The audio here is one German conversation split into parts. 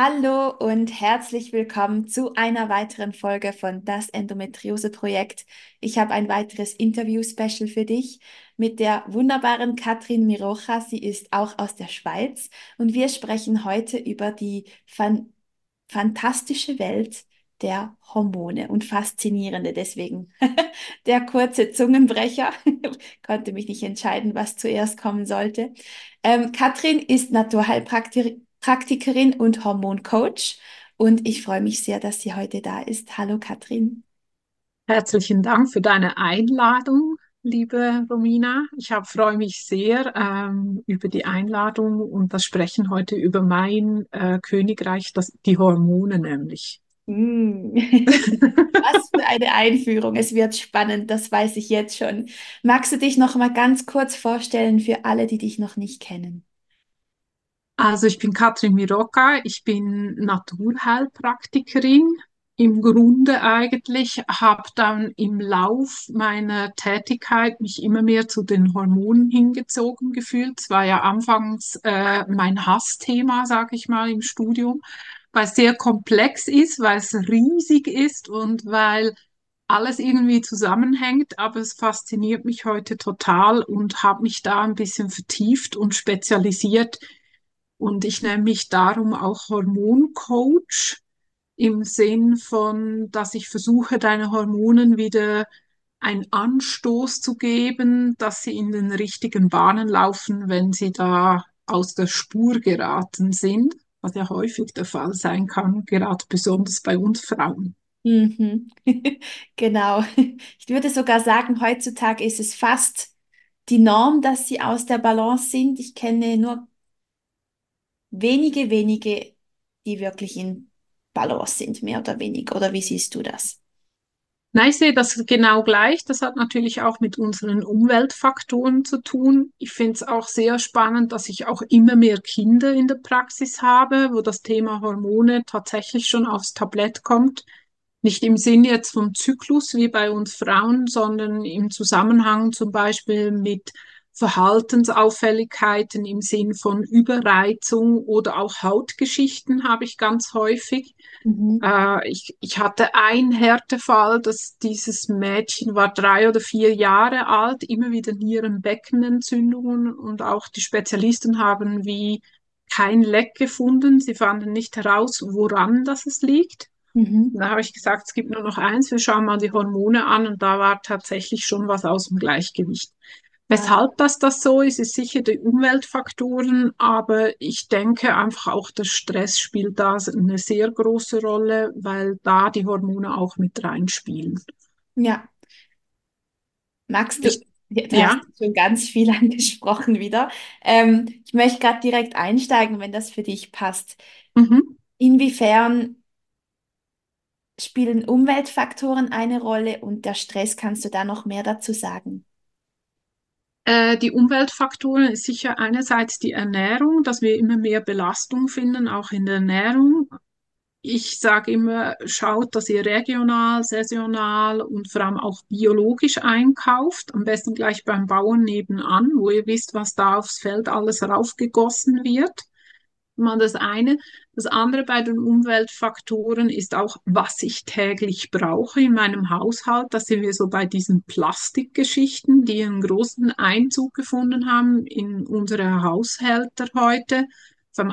Hallo und herzlich willkommen zu einer weiteren Folge von Das Endometriose Projekt. Ich habe ein weiteres Interview-Special für dich mit der wunderbaren Katrin Mirocha. Sie ist auch aus der Schweiz und wir sprechen heute über die fan fantastische Welt der Hormone und faszinierende deswegen. der kurze Zungenbrecher konnte mich nicht entscheiden, was zuerst kommen sollte. Ähm, Katrin ist Naturheilpraktikerin Praktikerin und Hormoncoach. Und ich freue mich sehr, dass sie heute da ist. Hallo Katrin. Herzlichen Dank für deine Einladung, liebe Romina. Ich hab, freue mich sehr ähm, über die Einladung und das Sprechen heute über mein äh, Königreich, das, die Hormone nämlich. Mm. Was für eine Einführung. Es wird spannend, das weiß ich jetzt schon. Magst du dich noch mal ganz kurz vorstellen für alle, die dich noch nicht kennen? Also ich bin Katrin Miroka, ich bin Naturheilpraktikerin. Im Grunde eigentlich habe dann im Lauf meiner Tätigkeit mich immer mehr zu den Hormonen hingezogen gefühlt. Es war ja anfangs äh, mein Hassthema, sage ich mal, im Studium, weil es sehr komplex ist, weil es riesig ist und weil alles irgendwie zusammenhängt, aber es fasziniert mich heute total und habe mich da ein bisschen vertieft und spezialisiert und ich nenne mich darum auch Hormoncoach im Sinn von, dass ich versuche, deine Hormonen wieder einen Anstoß zu geben, dass sie in den richtigen Bahnen laufen, wenn sie da aus der Spur geraten sind, was ja häufig der Fall sein kann, gerade besonders bei uns Frauen. Mhm. Genau. Ich würde sogar sagen, heutzutage ist es fast die Norm, dass sie aus der Balance sind. Ich kenne nur wenige, wenige, die wirklich in Balance sind, mehr oder weniger. Oder wie siehst du das? Nein, ich sehe das genau gleich. Das hat natürlich auch mit unseren Umweltfaktoren zu tun. Ich finde es auch sehr spannend, dass ich auch immer mehr Kinder in der Praxis habe, wo das Thema Hormone tatsächlich schon aufs Tablett kommt. Nicht im Sinn jetzt vom Zyklus wie bei uns Frauen, sondern im Zusammenhang zum Beispiel mit Verhaltensauffälligkeiten im Sinn von Überreizung oder auch Hautgeschichten habe ich ganz häufig. Mhm. Äh, ich, ich hatte einen Härtefall, dass dieses Mädchen war drei oder vier Jahre alt, immer wieder Nierenbeckenentzündungen und auch die Spezialisten haben wie kein Leck gefunden. Sie fanden nicht heraus, woran das es liegt. Mhm. Da habe ich gesagt, es gibt nur noch eins, wir schauen mal die Hormone an und da war tatsächlich schon was aus dem Gleichgewicht. Weshalb das das so ist, ist sicher die Umweltfaktoren, aber ich denke einfach auch der Stress spielt da eine sehr große Rolle, weil da die Hormone auch mit reinspielen. Ja. Magst du, ich, ja. hast schon ganz viel angesprochen wieder. Ähm, ich möchte gerade direkt einsteigen, wenn das für dich passt. Mhm. Inwiefern spielen Umweltfaktoren eine Rolle und der Stress, kannst du da noch mehr dazu sagen? Äh, die Umweltfaktoren ist sicher einerseits die Ernährung, dass wir immer mehr Belastung finden, auch in der Ernährung. Ich sage immer, schaut, dass ihr regional, saisonal und vor allem auch biologisch einkauft. Am besten gleich beim Bauern nebenan, wo ihr wisst, was da aufs Feld alles raufgegossen wird mal das eine. Das andere bei den Umweltfaktoren ist auch, was ich täglich brauche in meinem Haushalt. Da sind wir so bei diesen Plastikgeschichten, die einen großen Einzug gefunden haben in unsere Haushälter heute.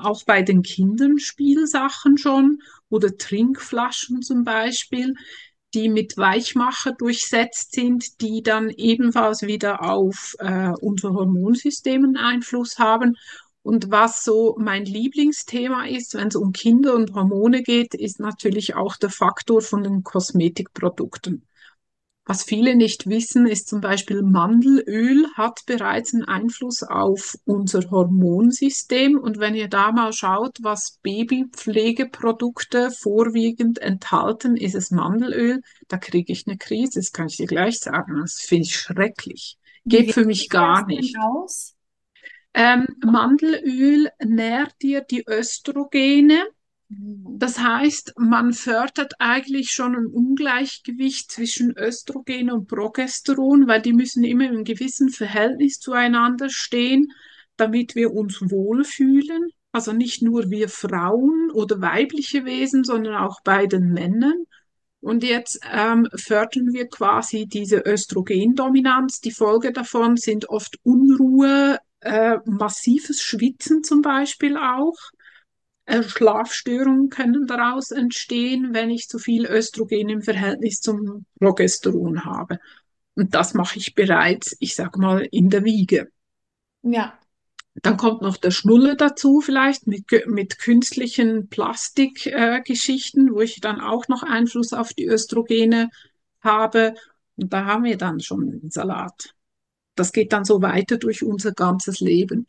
Auch bei den Kindern Spielsachen schon oder Trinkflaschen zum Beispiel die mit Weichmacher durchsetzt sind, die dann ebenfalls wieder auf äh, unser Hormonsystem einen Einfluss haben. Und was so mein Lieblingsthema ist, wenn es um Kinder und Hormone geht, ist natürlich auch der Faktor von den Kosmetikprodukten. Was viele nicht wissen, ist zum Beispiel Mandelöl hat bereits einen Einfluss auf unser Hormonsystem. Und wenn ihr da mal schaut, was Babypflegeprodukte vorwiegend enthalten, ist es Mandelöl. Da kriege ich eine Krise, das kann ich dir gleich sagen. Das finde ich schrecklich. Geht für mich gar nicht. Aus? Ähm, Mandelöl nährt dir die Östrogene Mhm. Das heißt, man fördert eigentlich schon ein Ungleichgewicht zwischen Östrogen und Progesteron, weil die müssen immer im gewissen Verhältnis zueinander stehen, damit wir uns wohlfühlen. Also nicht nur wir Frauen oder weibliche Wesen, sondern auch bei den Männern. Und jetzt ähm, fördern wir quasi diese Östrogendominanz. Die Folge davon sind oft Unruhe, äh, massives Schwitzen zum Beispiel auch. Äh, Schlafstörungen können daraus entstehen, wenn ich zu viel Östrogen im Verhältnis zum Progesteron habe. Und das mache ich bereits, ich sage mal, in der Wiege. Ja. Dann kommt noch der Schnulle dazu, vielleicht mit, mit künstlichen Plastikgeschichten, äh, wo ich dann auch noch Einfluss auf die Östrogene habe. Und da haben wir dann schon den Salat. Das geht dann so weiter durch unser ganzes Leben.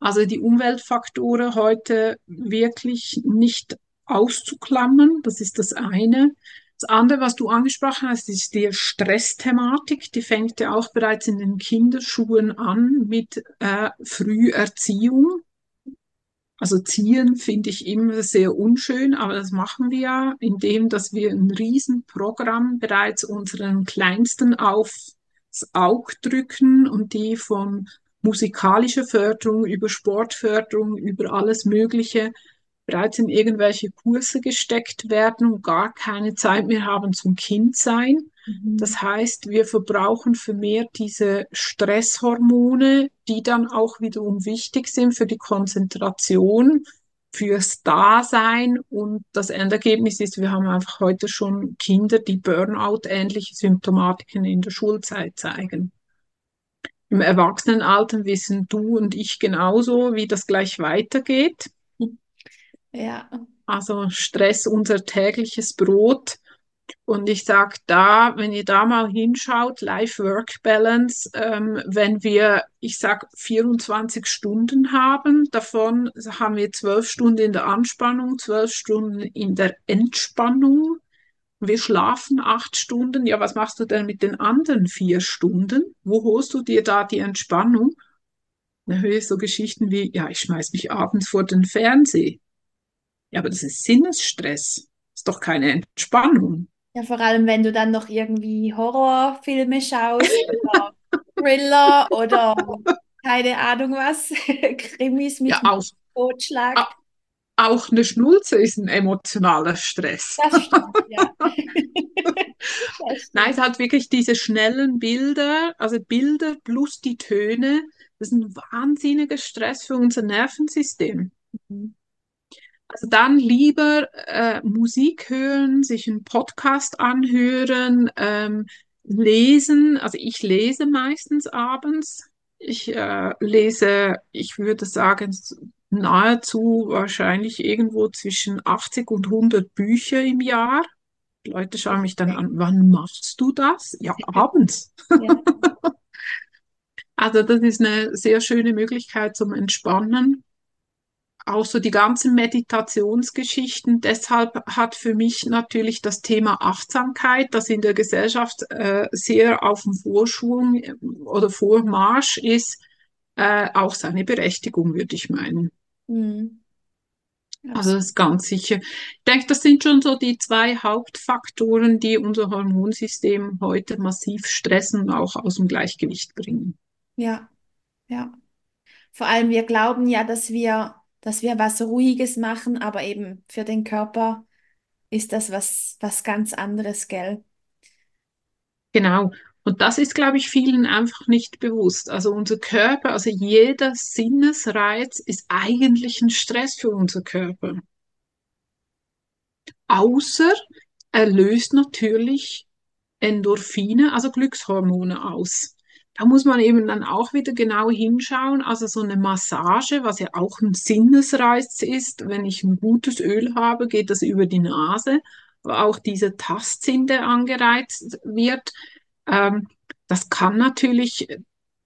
Also die Umweltfaktoren heute wirklich nicht auszuklammern, das ist das eine. Das andere, was du angesprochen hast, ist die Stressthematik. Die fängt ja auch bereits in den Kinderschuhen an mit äh, Früherziehung. Also ziehen finde ich immer sehr unschön, aber das machen wir ja, indem dass wir ein Riesenprogramm bereits unseren Kleinsten aufs Auge drücken und die von musikalische Förderung, über Sportförderung, über alles Mögliche bereits in irgendwelche Kurse gesteckt werden und gar keine Zeit mehr haben zum Kindsein. Mhm. Das heißt, wir verbrauchen vermehrt diese Stresshormone, die dann auch wiederum wichtig sind für die Konzentration, fürs Dasein und das Endergebnis ist, wir haben einfach heute schon Kinder, die Burnout-ähnliche Symptomatiken in der Schulzeit zeigen. Im Erwachsenenalter wissen du und ich genauso, wie das gleich weitergeht. Ja. Also Stress, unser tägliches Brot. Und ich sage da, wenn ihr da mal hinschaut, Life-Work-Balance, ähm, wenn wir, ich sage, 24 Stunden haben, davon haben wir zwölf Stunden in der Anspannung, zwölf Stunden in der Entspannung wir schlafen acht Stunden, ja, was machst du denn mit den anderen vier Stunden? Wo holst du dir da die Entspannung? Dann höre ich so Geschichten wie, ja, ich schmeiß mich abends vor den Fernseher. Ja, aber das ist Sinnesstress. Ist doch keine Entspannung. Ja, vor allem, wenn du dann noch irgendwie Horrorfilme schaust oder Thriller oder keine Ahnung was, Krimis mit ja, auch, Totschlag. Auch eine Schnulze ist ein emotionaler Stress. Das stimmt, ja. Nein, es hat wirklich diese schnellen Bilder, also Bilder plus die Töne, das ist ein wahnsinniger Stress für unser Nervensystem. Mhm. Also dann lieber äh, Musik hören, sich einen Podcast anhören, ähm, lesen. Also ich lese meistens abends. Ich äh, lese, ich würde sagen, nahezu wahrscheinlich irgendwo zwischen 80 und 100 Bücher im Jahr. Die Leute schauen mich dann an, wann machst du das? Ja, abends. Ja. also das ist eine sehr schöne Möglichkeit zum Entspannen. Auch so die ganzen Meditationsgeschichten. Deshalb hat für mich natürlich das Thema Achtsamkeit, das in der Gesellschaft äh, sehr auf dem Vorschwung äh, oder Vormarsch ist, äh, auch seine Berechtigung, würde ich meinen. Mhm. Also das ist ganz sicher. Ich denke, das sind schon so die zwei Hauptfaktoren, die unser Hormonsystem heute massiv stressen und auch aus dem Gleichgewicht bringen. Ja, ja. Vor allem, wir glauben ja, dass wir, dass wir was Ruhiges machen, aber eben für den Körper ist das was, was ganz anderes, gell? Genau. Und das ist, glaube ich, vielen einfach nicht bewusst. Also unser Körper, also jeder Sinnesreiz ist eigentlich ein Stress für unser Körper. Außer er löst natürlich Endorphine, also Glückshormone aus. Da muss man eben dann auch wieder genau hinschauen. Also so eine Massage, was ja auch ein Sinnesreiz ist, wenn ich ein gutes Öl habe, geht das über die Nase. Aber auch dieser Tastsinn, der angereizt wird, Ähm, das kann natürlich,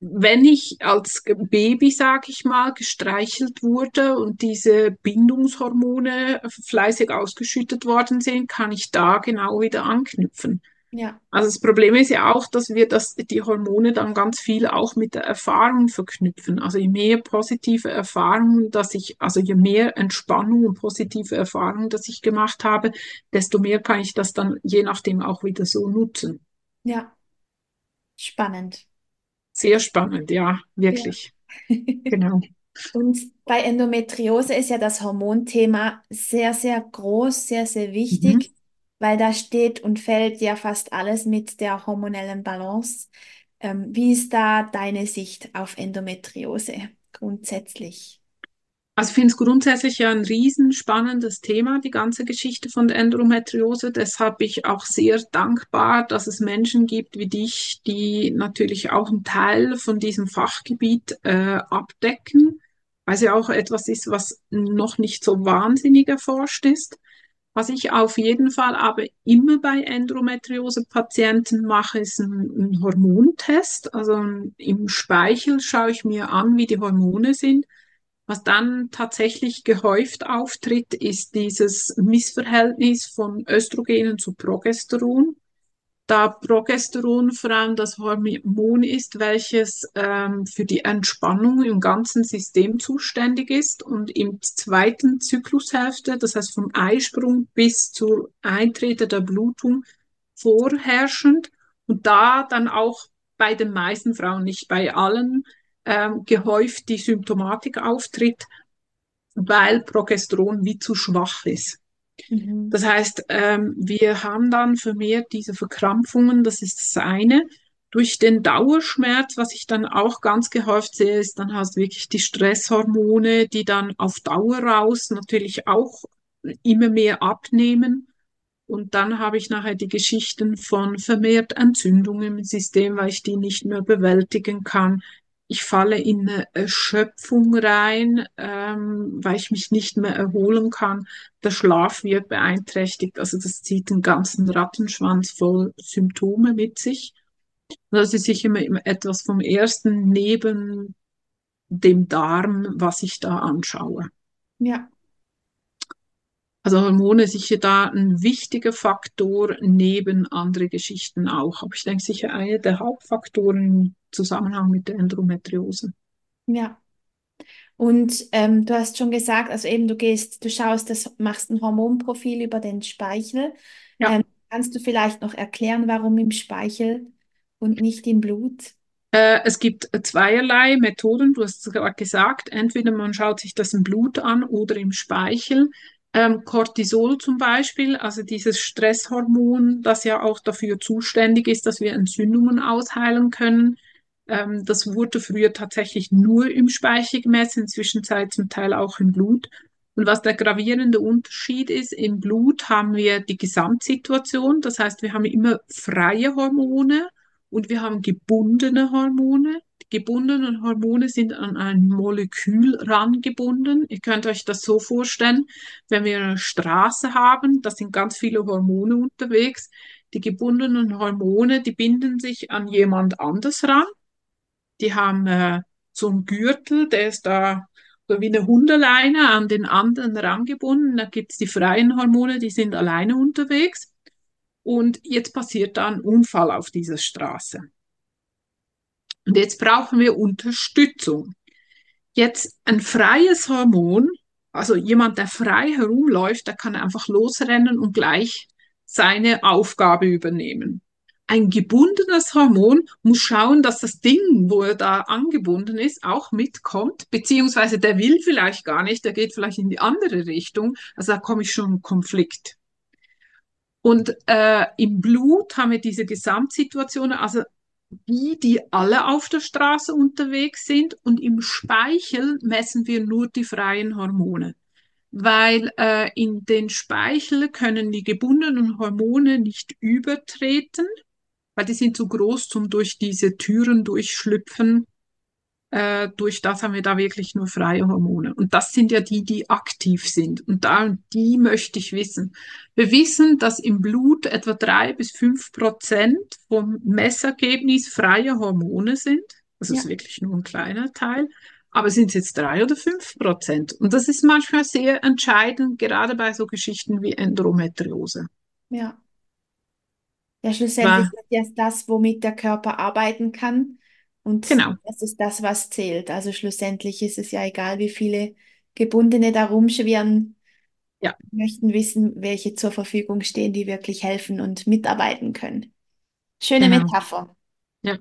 wenn ich als Baby, sage ich mal, gestreichelt wurde und diese Bindungshormone fleißig ausgeschüttet worden sind, kann ich da genau wieder anknüpfen. Ja, Also das Problem ist ja auch, dass wir das, die Hormone dann ganz viel auch mit der Erfahrung verknüpfen. Also je mehr positive Erfahrungen, dass ich, also je mehr Entspannung und positive Erfahrungen, dass ich gemacht habe, desto mehr kann ich das dann je nachdem auch wieder so nutzen. ja, spannend. Sehr spannend, ja, Ja. wirklich. Genau. Und bei Endometriose ist ja das Hormonthema sehr, sehr groß, sehr, sehr Mhm. Weil da steht und fällt ja fast alles mit der hormonellen Balance. Ähm, wie ist da deine Sicht auf Endometriose grundsätzlich? Also ich finde es grundsätzlich ja ein riesenspannendes Thema, die ganze Geschichte von der Endometriose. Deshalb bin ich auch sehr dankbar, dass es Menschen gibt wie dich, die natürlich auch einen Teil von diesem Fachgebiet äh, abdecken, weil es ja auch etwas ist, was noch nicht so wahnsinnig erforscht ist. Was ich auf jeden Fall aber immer bei Endometriose-Patienten mache, ist ein, ein Hormontest. Also im Speichel schaue ich mir an, wie die Hormone sind. Was dann tatsächlich gehäuft auftritt, ist dieses Missverhältnis von Östrogenen zu Progesteron. Da Progesteron vor allem das Hormon ist, welches ähm, für die Entspannung im ganzen System zuständig ist und im zweiten Zyklushälfte, das heißt vom Eisprung bis zur Eintreten der Blutung vorherrschend und da dann auch bei den meisten Frauen, nicht bei allen, ähm, gehäuft die Symptomatik auftritt, weil Progesteron wie zu schwach ist. Mhm. Das heißt, ähm, wir haben dann vermehrt diese Verkrampfungen, das ist das eine. Durch den Dauerschmerz, was ich dann auch ganz gehäuft sehe, ist dann halt wirklich die Stresshormone, die dann auf Dauer raus natürlich auch immer mehr abnehmen. Und dann habe ich nachher die Geschichten von vermehrt Entzündungen im System, weil ich die nicht mehr bewältigen kann. Ich falle in eine Erschöpfung rein, ähm, weil ich mich nicht mehr erholen kann. Der Schlaf wird beeinträchtigt. Also das zieht einen ganzen Rattenschwanz voll Symptome mit sich. Das ist sicher immer etwas vom ersten neben dem Darm, was ich da anschaue. Ja, Also Hormone sicher da ein wichtiger Faktor neben andere Geschichten auch. Aber ich denke sicher einer der Hauptfaktoren im Zusammenhang mit der Endometriose. ja. Und ähm, du hast schon gesagt, also eben du gehst, du schaust, das machst ein Hormonprofil über den Speichel. Ja, Ähm, kannst du vielleicht noch erklären, warum im Speichel und nicht im Blut? äh, es gibt zweierlei Methoden. Du hast es gerade gesagt, entweder man schaut sich das im Blut an oder im Speichel. Ähm, Cortisol zum Beispiel, also dieses Stresshormon, das ja auch dafür zuständig ist, dass wir Entzündungen ausheilen können. Ähm, das wurde früher tatsächlich nur im Speichel gemessen, inzwischen zum Teil auch im Blut. Und was der gravierende Unterschied ist, im Blut haben wir die Gesamtsituation, das heißt, wir haben immer freie Hormone und wir haben gebundene Hormone. Die gebundenen Hormone sind an ein Molekül rangebunden. Ihr könnt euch das so vorstellen, wenn wir eine Straße haben, da sind ganz viele Hormone unterwegs. Die gebundenen Hormone, die binden sich an jemand anders ran die haben äh, so einen Gürtel, der ist da so wie eine Hundeleine an den anderen rangebunden. Da gibt's die freien Hormone, die sind alleine unterwegs. Und jetzt passiert da ein Unfall auf dieser Straße. Und jetzt brauchen wir Unterstützung. Jetzt ein freies Hormon, also jemand, der frei herumläuft, der kann einfach losrennen und gleich seine Aufgabe übernehmen. Ein gebundenes Hormon muss schauen, dass das Ding, wo er da angebunden ist, auch mitkommt, beziehungsweise der will vielleicht gar nicht, der geht vielleicht in die andere Richtung. Also da komme ich schon in Konflikt. Und äh, im Blut haben wir diese Gesamtsituation, also die, die alle auf der Straße unterwegs sind. Und im Speichel messen wir nur die freien Hormone. Weil äh, in den Speichel können die gebundenen Hormone nicht übertreten, weil die sind zu groß zum durch diese Türen durchschlüpfen Äh, durch das haben wir da wirklich nur freie Hormone. Und das sind ja die, die aktiv sind. Und da, die möchte ich wissen. Wir wissen, dass im Blut etwa drei bis fünf Prozent vom Messergebnis freie Hormone sind. Das Ja, ist wirklich nur ein kleiner Teil. Aber sind es jetzt drei oder fünf Prozent? Und das ist manchmal sehr entscheidend, gerade bei so Geschichten wie Endometriose. ja. Ja, schlussendlich ist das, womit der Körper arbeiten kann. Und genau, das ist das, was zählt. Also schlussendlich ist es ja egal, wie viele Gebundene da rumschwirren, ja, möchten wissen, welche zur Verfügung stehen, die wirklich helfen und mitarbeiten können. Schöne genau. Metapher. Ja.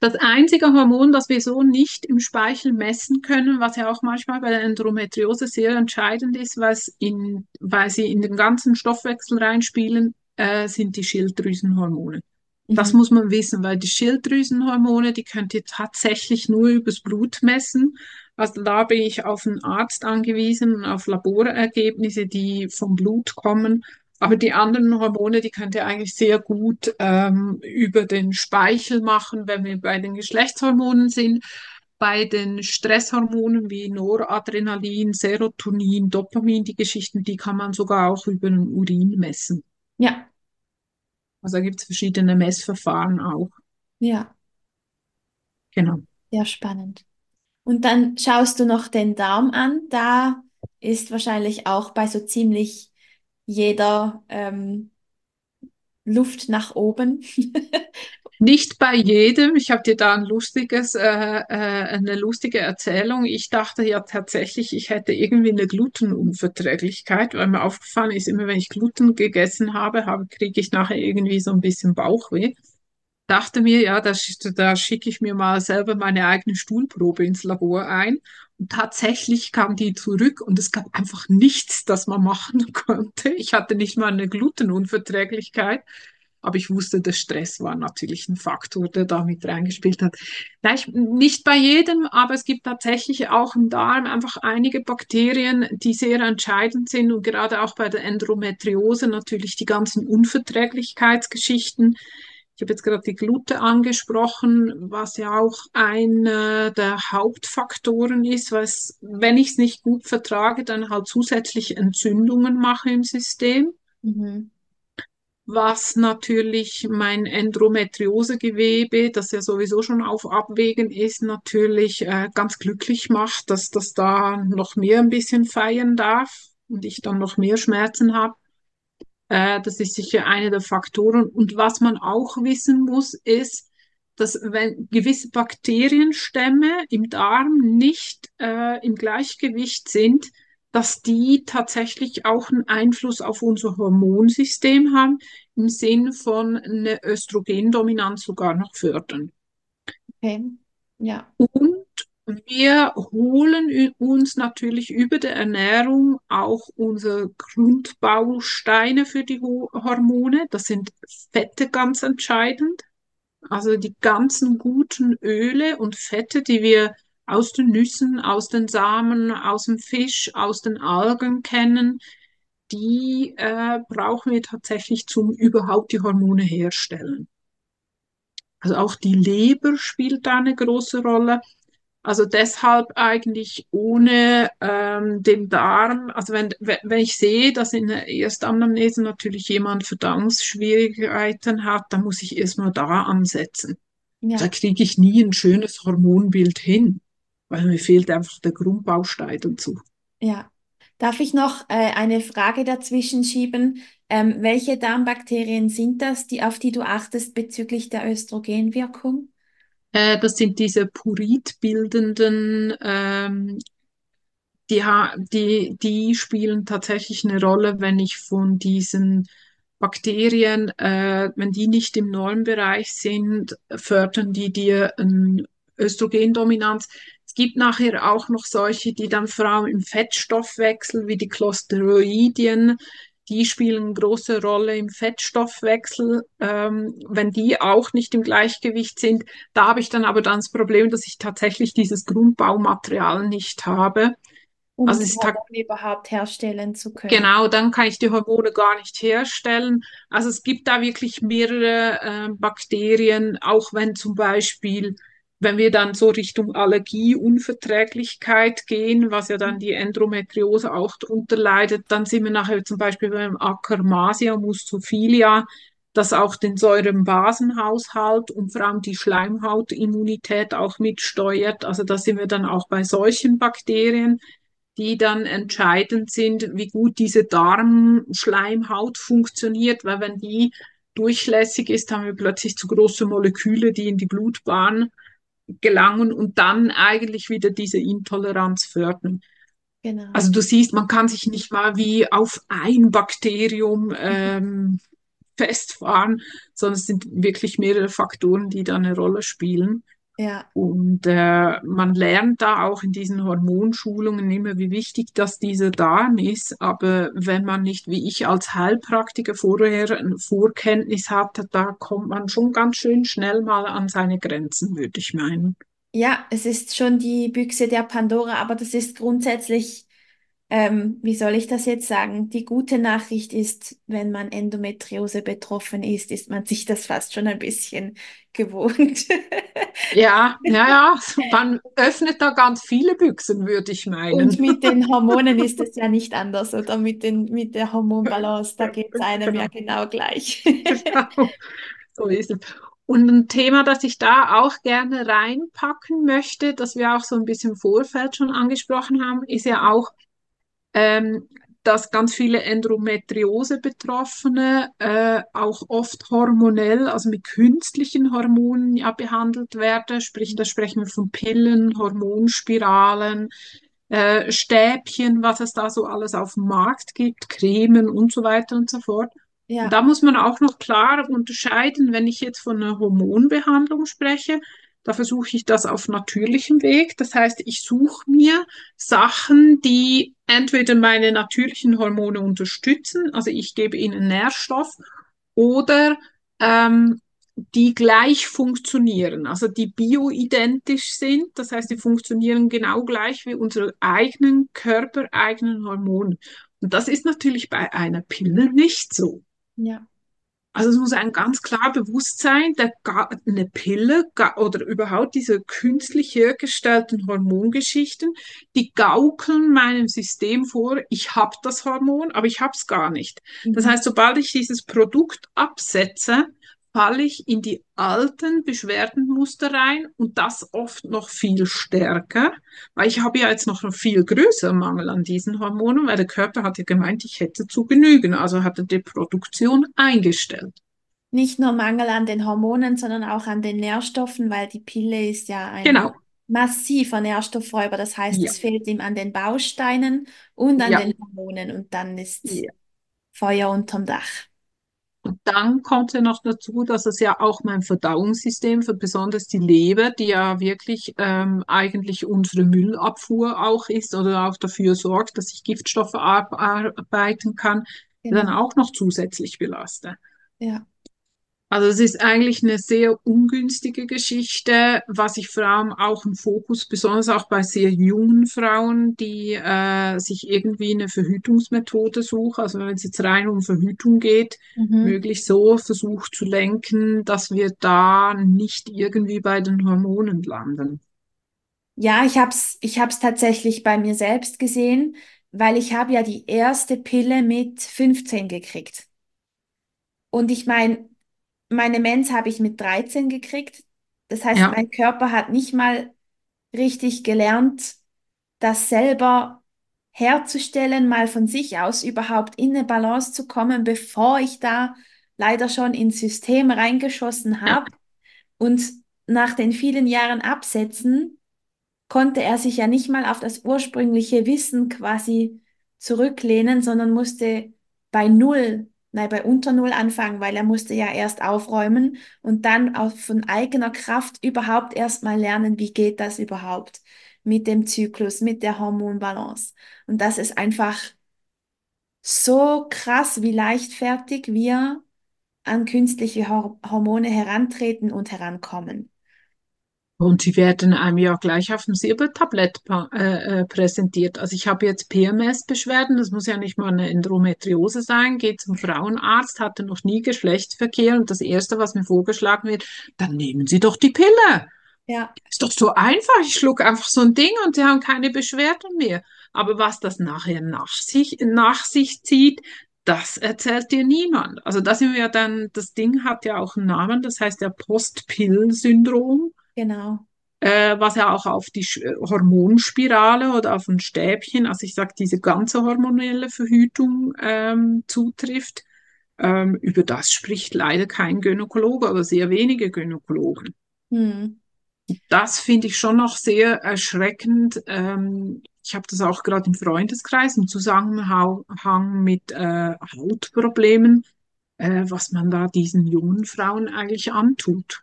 Das einzige Hormon, das wir so nicht im Speichel messen können, was ja auch manchmal bei der Endometriose sehr entscheidend ist, in, weil sie in den ganzen Stoffwechsel reinspielen, äh, sind die Schilddrüsenhormone. Das Mhm. muss man wissen, weil die Schilddrüsenhormone, die könnt ihr tatsächlich nur übers Blut messen. Also da bin ich auf einen Arzt angewiesen und auf Laborergebnisse, die vom Blut kommen. Aber die anderen Hormone, die könnt ihr eigentlich sehr gut ähm, über den Speichel machen, wenn wir bei den Geschlechtshormonen sind. Bei den Stresshormonen wie Noradrenalin, Serotonin, Dopamin, die Geschichten, die kann man sogar auch über den Urin messen. Ja, Also da gibt es verschiedene Messverfahren auch. ja, Genau. sehr spannend. Und dann schaust du noch den Darm an. Da ist wahrscheinlich auch bei so ziemlich jeder ähm, Luft nach oben. Nicht bei jedem. Ich habe dir da ein lustiges, äh, äh, eine lustige Erzählung. Ich dachte ja tatsächlich, ich hätte irgendwie eine Glutenunverträglichkeit, weil mir aufgefallen ist, immer wenn ich Gluten gegessen habe, habe kriege ich nachher irgendwie so ein bisschen Bauchweh. Dachte mir, ja, da, da schicke ich mir mal selber meine eigene Stuhlprobe ins Labor ein. Und tatsächlich kam die zurück und es gab einfach nichts, das man machen konnte. Ich hatte nicht mal eine Glutenunverträglichkeit. Aber ich wusste, der Stress war natürlich ein Faktor, der da mit reingespielt hat. Nicht bei jedem, aber es gibt tatsächlich auch im Darm einfach einige Bakterien, die sehr entscheidend sind und gerade auch bei der Endometriose natürlich die ganzen Unverträglichkeitsgeschichten. Ich habe jetzt gerade die Glute angesprochen, was ja auch einer der Hauptfaktoren ist, weil es, wenn ich es nicht gut vertrage, dann halt zusätzlich Entzündungen mache im System Mhm. Was natürlich mein Endometriosegewebe, das ja sowieso schon auf Abwägen ist, natürlich äh, ganz glücklich macht, dass das da noch mehr ein bisschen feiern darf und ich dann noch mehr Schmerzen habe. Äh, das ist sicher einer der Faktoren. Und was man auch wissen muss, ist, dass wenn gewisse Bakterienstämme im Darm nicht äh, im Gleichgewicht sind, dass die tatsächlich auch einen Einfluss auf unser Hormonsystem haben, im Sinn von eine Östrogendominanz sogar noch fördern. Okay. Ja. Und wir holen uns natürlich über die Ernährung auch unsere Grundbausteine für die Hormone. Das sind Fette ganz entscheidend. Also die ganzen guten Öle und Fette, die wir aus den Nüssen, aus den Samen, aus dem Fisch, aus den Algen kennen, die äh, brauchen wir tatsächlich zum überhaupt die Hormone herstellen. Also auch die Leber spielt da eine große Rolle. Also deshalb eigentlich ohne ähm, den Darm, also wenn, wenn ich sehe, dass in der Erstanamnese natürlich jemand Verdauungsschwierigkeiten hat, dann muss ich erstmal da ansetzen. Da Ja. kriege ich nie ein schönes Hormonbild hin, weil mir fehlt einfach der Grundbaustein dazu. Ja. Darf ich noch äh, eine Frage dazwischen schieben? Ähm, welche Darmbakterien sind das, die, auf die du achtest bezüglich der Östrogenwirkung? Äh, das sind diese puritbildenden ähm, die, die, die spielen tatsächlich eine Rolle, wenn ich von diesen Bakterien, äh, wenn die nicht im Normbereich sind, fördern die dir eine Östrogendominanz. Es gibt nachher auch noch solche, die dann vor allem im Fettstoffwechsel, wie die Closteroidien, die spielen eine große Rolle im Fettstoffwechsel. Ähm, wenn die auch nicht im Gleichgewicht sind, da habe ich dann aber dann das Problem, dass ich tatsächlich dieses Grundbaumaterial nicht habe. Um Also die Hormone überhaupt herstellen zu können. genau, dann kann ich die Hormone gar nicht herstellen. Also es gibt da wirklich mehrere äh, Bakterien, auch wenn zum Beispiel wenn wir dann so Richtung Allergie, Unverträglichkeit gehen, was ja dann die Endometriose auch darunter leidet, dann sind wir nachher zum Beispiel beim Akkermasia muscophilia, das auch den Säurenbasenhaushalt und vor allem die Schleimhautimmunität auch mitsteuert. Also da sind wir dann auch bei solchen Bakterien, die dann entscheidend sind, wie gut diese Darmschleimhaut funktioniert, weil wenn die durchlässig ist, haben wir plötzlich zu große Moleküle, die in die Blutbahn gelangen und dann eigentlich wieder diese Intoleranz fördern. Genau. Also du siehst, man kann sich nicht mal wie auf ein Bakterium ähm, festfahren, sondern es sind wirklich mehrere Faktoren, die da eine Rolle spielen. Ja. Und äh, man lernt da auch in diesen Hormonschulungen immer, wie wichtig dass dieser Darm ist. Aber wenn man nicht, wie ich als Heilpraktiker vorher ein Vorkenntnis hatte, da kommt man schon ganz schön schnell mal an seine Grenzen, würde ich meinen. Ja, es ist schon die Büchse der Pandora, aber das ist grundsätzlich ähm, wie soll ich das jetzt sagen? Die gute Nachricht ist, wenn man Endometriose betroffen ist, ist man sich das fast schon ein bisschen gewohnt. ja, ja, ja, man öffnet da ganz viele Büchsen, würde ich meinen. Und mit den Hormonen ist es ja nicht anders, oder mit, den, mit der Hormonbalance, da geht es einem genau. ja genau gleich. genau, so ist es. Und ein Thema, das ich da auch gerne reinpacken möchte, das wir auch so ein bisschen im Vorfeld schon angesprochen haben, ist ja auch ähm, dass ganz viele Endometriose-Betroffene äh, auch oft hormonell, also mit künstlichen Hormonen ja behandelt werden. Sprich, da sprechen wir von Pillen, Hormonspiralen, äh, Stäbchen, was es da so alles auf dem Markt gibt, Cremen und so weiter und so fort. Ja. Und da muss man auch noch klar unterscheiden, wenn ich jetzt von einer Hormonbehandlung spreche, da versuche ich das auf natürlichem Weg. Das heißt, ich suche mir Sachen, die entweder meine natürlichen Hormone unterstützen, also ich gebe ihnen Nährstoff, oder ähm, die gleich funktionieren, also die bioidentisch sind. Das heißt, die funktionieren genau gleich wie unsere eigenen körpereigenen Hormone. Und das ist natürlich bei einer Pille nicht so. Ja. Also es muss einem ganz klar bewusst sein, der, eine Pille oder überhaupt diese künstlich hergestellten Hormongeschichten, die gaukeln meinem System vor, ich habe das Hormon, aber ich habe es gar nicht. Das mhm. heißt, sobald ich dieses Produkt absetze, falle ich in die alten Beschwerdenmuster rein und das oft noch viel stärker, weil ich habe ja jetzt noch einen viel größeren Mangel an diesen Hormonen, weil der Körper hat ja gemeint, ich hätte zu genügen, also hat er die Produktion eingestellt. Nicht nur Mangel an den Hormonen, sondern auch an den Nährstoffen, weil die Pille ist ja ein genau. massiver Nährstoffräuber. Das heißt, ja. es fehlt ihm an den Bausteinen und an ja. den Hormonen und dann ist ja. Feuer unterm Dach. Und dann kommt ja noch dazu, dass es ja auch mein Verdauungssystem, für besonders die Leber, die ja wirklich ähm, eigentlich unsere Müllabfuhr auch ist oder auch dafür sorgt, dass ich Giftstoffe abarbeiten kann, genau. dann auch noch zusätzlich belaste. Ja. Also es ist eigentlich eine sehr ungünstige Geschichte, was ich vor allem auch im Fokus, besonders auch bei sehr jungen Frauen, die äh, sich irgendwie eine Verhütungsmethode suchen, also wenn es jetzt rein um Verhütung geht, mhm. möglichst so versucht zu lenken, dass wir da nicht irgendwie bei den Hormonen landen. Ja, ich habe es ich hab's tatsächlich bei mir selbst gesehen, weil ich habe ja die erste Pille mit 15 gekriegt. Und ich meine, meine Mens habe ich mit 13 gekriegt. Das heißt, ja. mein Körper hat nicht mal richtig gelernt, das selber herzustellen, mal von sich aus überhaupt in eine Balance zu kommen, bevor ich da leider schon ins System reingeschossen habe. Ja. Und nach den vielen Jahren Absetzen konnte er sich ja nicht mal auf das ursprüngliche Wissen quasi zurücklehnen, sondern musste bei Null nein, bei unter Null anfangen, weil er musste ja erst aufräumen und dann auch von eigener Kraft überhaupt erst mal lernen, wie geht das überhaupt mit dem Zyklus, mit der Hormonbalance. Und das ist einfach so krass, wie leichtfertig wir an künstliche Hormone herantreten und herankommen. Und sie werden einem ja gleich auf dem Silbertablett äh, äh, präsentiert. Also ich habe jetzt PMS-Beschwerden, das muss ja nicht mal eine Endometriose sein, geht zum Frauenarzt, hatte noch nie Geschlechtsverkehr und das Erste, was mir vorgeschlagen wird, dann nehmen Sie doch die Pille. Ja, Ist doch so einfach. Ich schluck einfach so ein Ding und sie haben keine Beschwerden mehr. Aber was das nachher nach sich, nach sich zieht, das erzählt dir niemand. Also da sind wir ja dann, das Ding hat ja auch einen Namen, das heißt ja Post-Pill-Syndrom, genau. äh, was ja auch auf die Sch- Hormonspirale oder auf ein Stäbchen, also ich sag diese ganze hormonelle Verhütung ähm, zutrifft. Ähm, über das spricht leider kein Gynäkologe oder sehr wenige Gynäkologen. Hm. Das finde ich schon noch sehr erschreckend. Ähm, ich habe das auch gerade im Freundeskreis im Zusammenhang mit äh, Hautproblemen, äh, was man da diesen jungen Frauen eigentlich antut.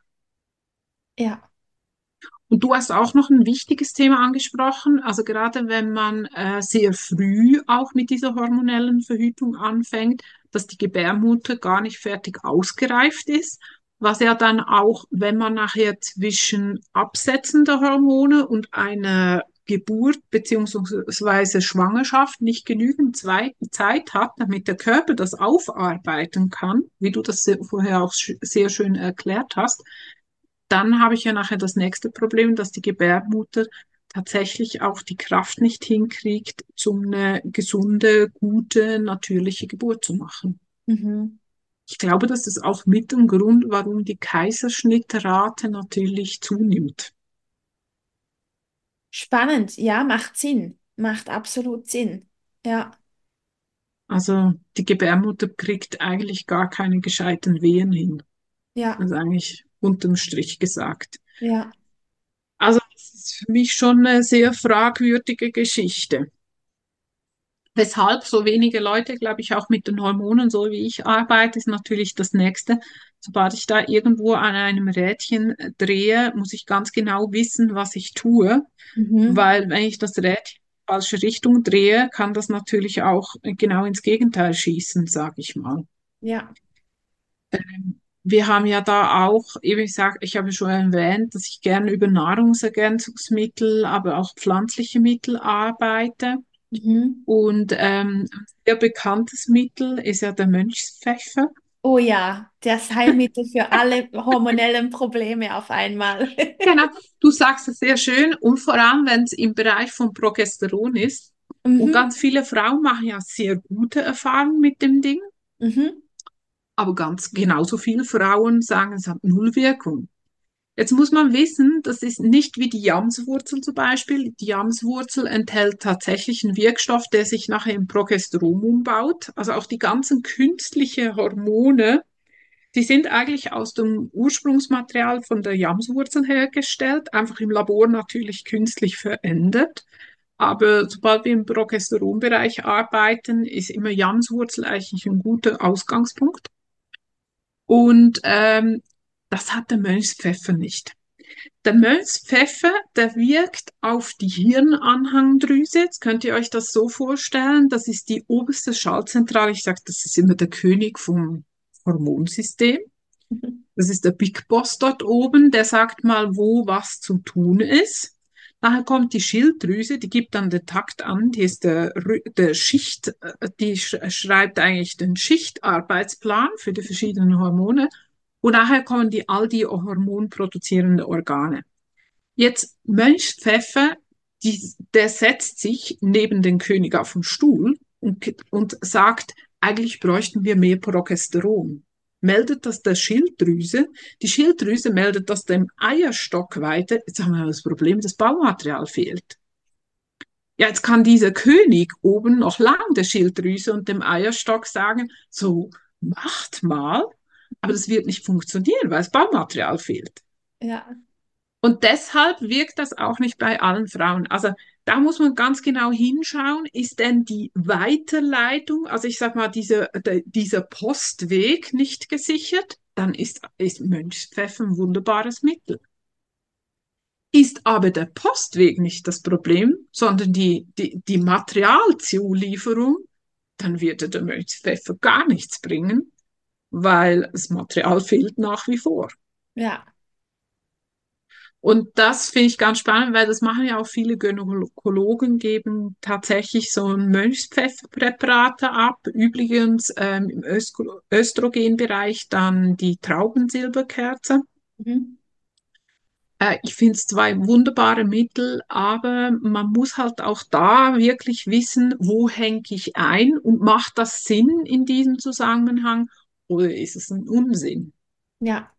Ja. Und du hast auch noch ein wichtiges Thema angesprochen. Also gerade wenn man äh, sehr früh auch mit dieser hormonellen Verhütung anfängt, dass die Gebärmutter gar nicht fertig ausgereift ist, was ja dann auch, wenn man nachher zwischen Absetzen der Hormone und einer Geburt beziehungsweise Schwangerschaft nicht genügend Zeit hat, damit der Körper das aufarbeiten kann, wie du das vorher auch sehr schön erklärt hast, dann habe ich ja nachher das nächste Problem, dass die Gebärmutter tatsächlich auch die Kraft nicht hinkriegt, um eine gesunde, gute, natürliche Geburt zu machen. Mhm. Ich glaube, das ist auch mit ein Grund, warum die Kaiserschnittrate natürlich zunimmt. Spannend. Ja, macht Sinn. Macht absolut Sinn. Ja, Also die Gebärmutter kriegt eigentlich gar keine gescheiten Wehen hin. ja, Das ist eigentlich unterm Strich gesagt. ja. Also das ist für mich schon eine sehr fragwürdige Geschichte. Weshalb so wenige Leute, glaube ich, auch mit den Hormonen, so wie ich arbeite, ist natürlich das Nächste. Sobald ich da irgendwo an einem Rädchen drehe, muss ich ganz genau wissen, was ich tue, Mhm. weil wenn ich das Rädchen in die falsche Richtung drehe, kann das natürlich auch genau ins Gegenteil schießen, sage ich mal. Ja. Wir haben ja da auch, eben ich sag, ich habe schon erwähnt, dass ich gerne über Nahrungsergänzungsmittel, aber auch pflanzliche Mittel arbeite. Mhm. Und ähm, ein sehr bekanntes Mittel ist ja der Mönchspfeffer. Oh ja, das Heilmittel für alle hormonellen Probleme auf einmal. Genau, du sagst es sehr schön und vor allem, wenn es im Bereich von Progesteron ist. Und Mhm. ganz viele Frauen machen ja sehr gute Erfahrungen mit dem Ding, Mhm. Aber ganz genauso viele Frauen sagen, es hat null Wirkung. Jetzt muss man wissen, das ist nicht wie die Jamswurzel zum Beispiel. Die Jamswurzel enthält tatsächlich einen Wirkstoff, der sich nachher in Progesteron umbaut. Also auch die ganzen künstlichen Hormone, die sind eigentlich aus dem Ursprungsmaterial von der Jamswurzel hergestellt, einfach im Labor natürlich künstlich verändert. Aber sobald wir im Progesteronbereich arbeiten, ist immer Jamswurzel eigentlich ein guter Ausgangspunkt. Und ähm, das hat der Mönchspfeffer nicht. Der Mönchspfeffer, der wirkt auf die Hirnanhangdrüse. Jetzt könnt ihr euch das so vorstellen, das ist die oberste Schaltzentrale. Ich sage, das ist immer der König vom Hormonsystem. Das ist der Big Boss dort oben, der sagt mal, wo was zu tun ist. Nachher kommt die Schilddrüse, die gibt dann den Takt an, die ist der, der Schicht, äh, die sch schreibt eigentlich den Schichtarbeitsplan für die verschiedenen Hormone. Und nachher kommen die, all die hormonproduzierenden Organe. Jetzt Mönchspfeffer, die, der setzt sich neben den König auf den Stuhl und, und sagt, eigentlich bräuchten wir mehr Progesteron. Meldet das der Schilddrüse, die Schilddrüse meldet das dem Eierstock weiter. Jetzt haben wir das Problem, das Baumaterial fehlt. Ja, jetzt kann dieser König oben noch lang der Schilddrüse und dem Eierstock sagen, so macht mal, aber das wird nicht funktionieren, weil das Baumaterial fehlt. Ja. Und deshalb wirkt das auch nicht bei allen Frauen. Also da muss man ganz genau hinschauen, ist denn die Weiterleitung, also ich sag mal, dieser, der, dieser Postweg nicht gesichert, dann ist, ist Mönchspfeffer ein wunderbares Mittel. Ist aber der Postweg nicht das Problem, sondern die, die, die Materialzulieferung, dann wird der Mönchspfeffer gar nichts bringen, weil das Material fehlt nach wie vor. Ja. Und das finde ich ganz spannend, weil das machen ja auch viele Gynäkologen, geben tatsächlich so ein Mönchspfefferpräparate ab. Übrigens ähm, im Östro Östrogenbereich dann die Traubensilberkerze. Mhm. Äh, ich finde es zwei wunderbare Mittel, aber man muss halt auch da wirklich wissen, wo hänge ich ein und macht das Sinn in diesem Zusammenhang oder ist es ein Unsinn? Ja,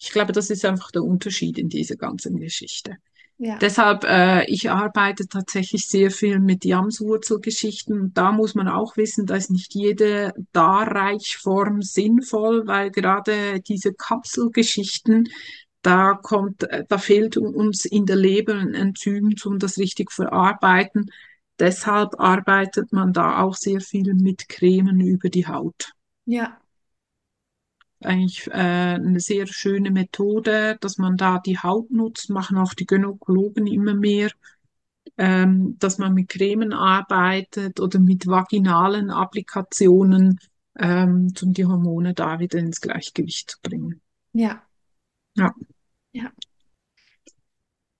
Ich glaube, das ist einfach der Unterschied in dieser ganzen Geschichte. ja, Deshalb, äh, ich arbeite tatsächlich sehr viel mit Jamswurzelgeschichten. Da muss man auch wissen, da ist nicht jede Darreichform sinnvoll, weil gerade diese Kapselgeschichten, da kommt, äh, da fehlt uns in der Leber ein Enzym, um das richtig verarbeiten. Deshalb arbeitet man da auch sehr viel mit Cremen über die Haut ja, eigentlich äh, eine sehr schöne Methode, dass man da die Haut nutzt, machen auch die Gynäkologen immer mehr, ähm, dass man mit Cremen arbeitet oder mit vaginalen Applikationen, ähm, um die Hormone da wieder ins Gleichgewicht zu bringen. ja, Ja, ja.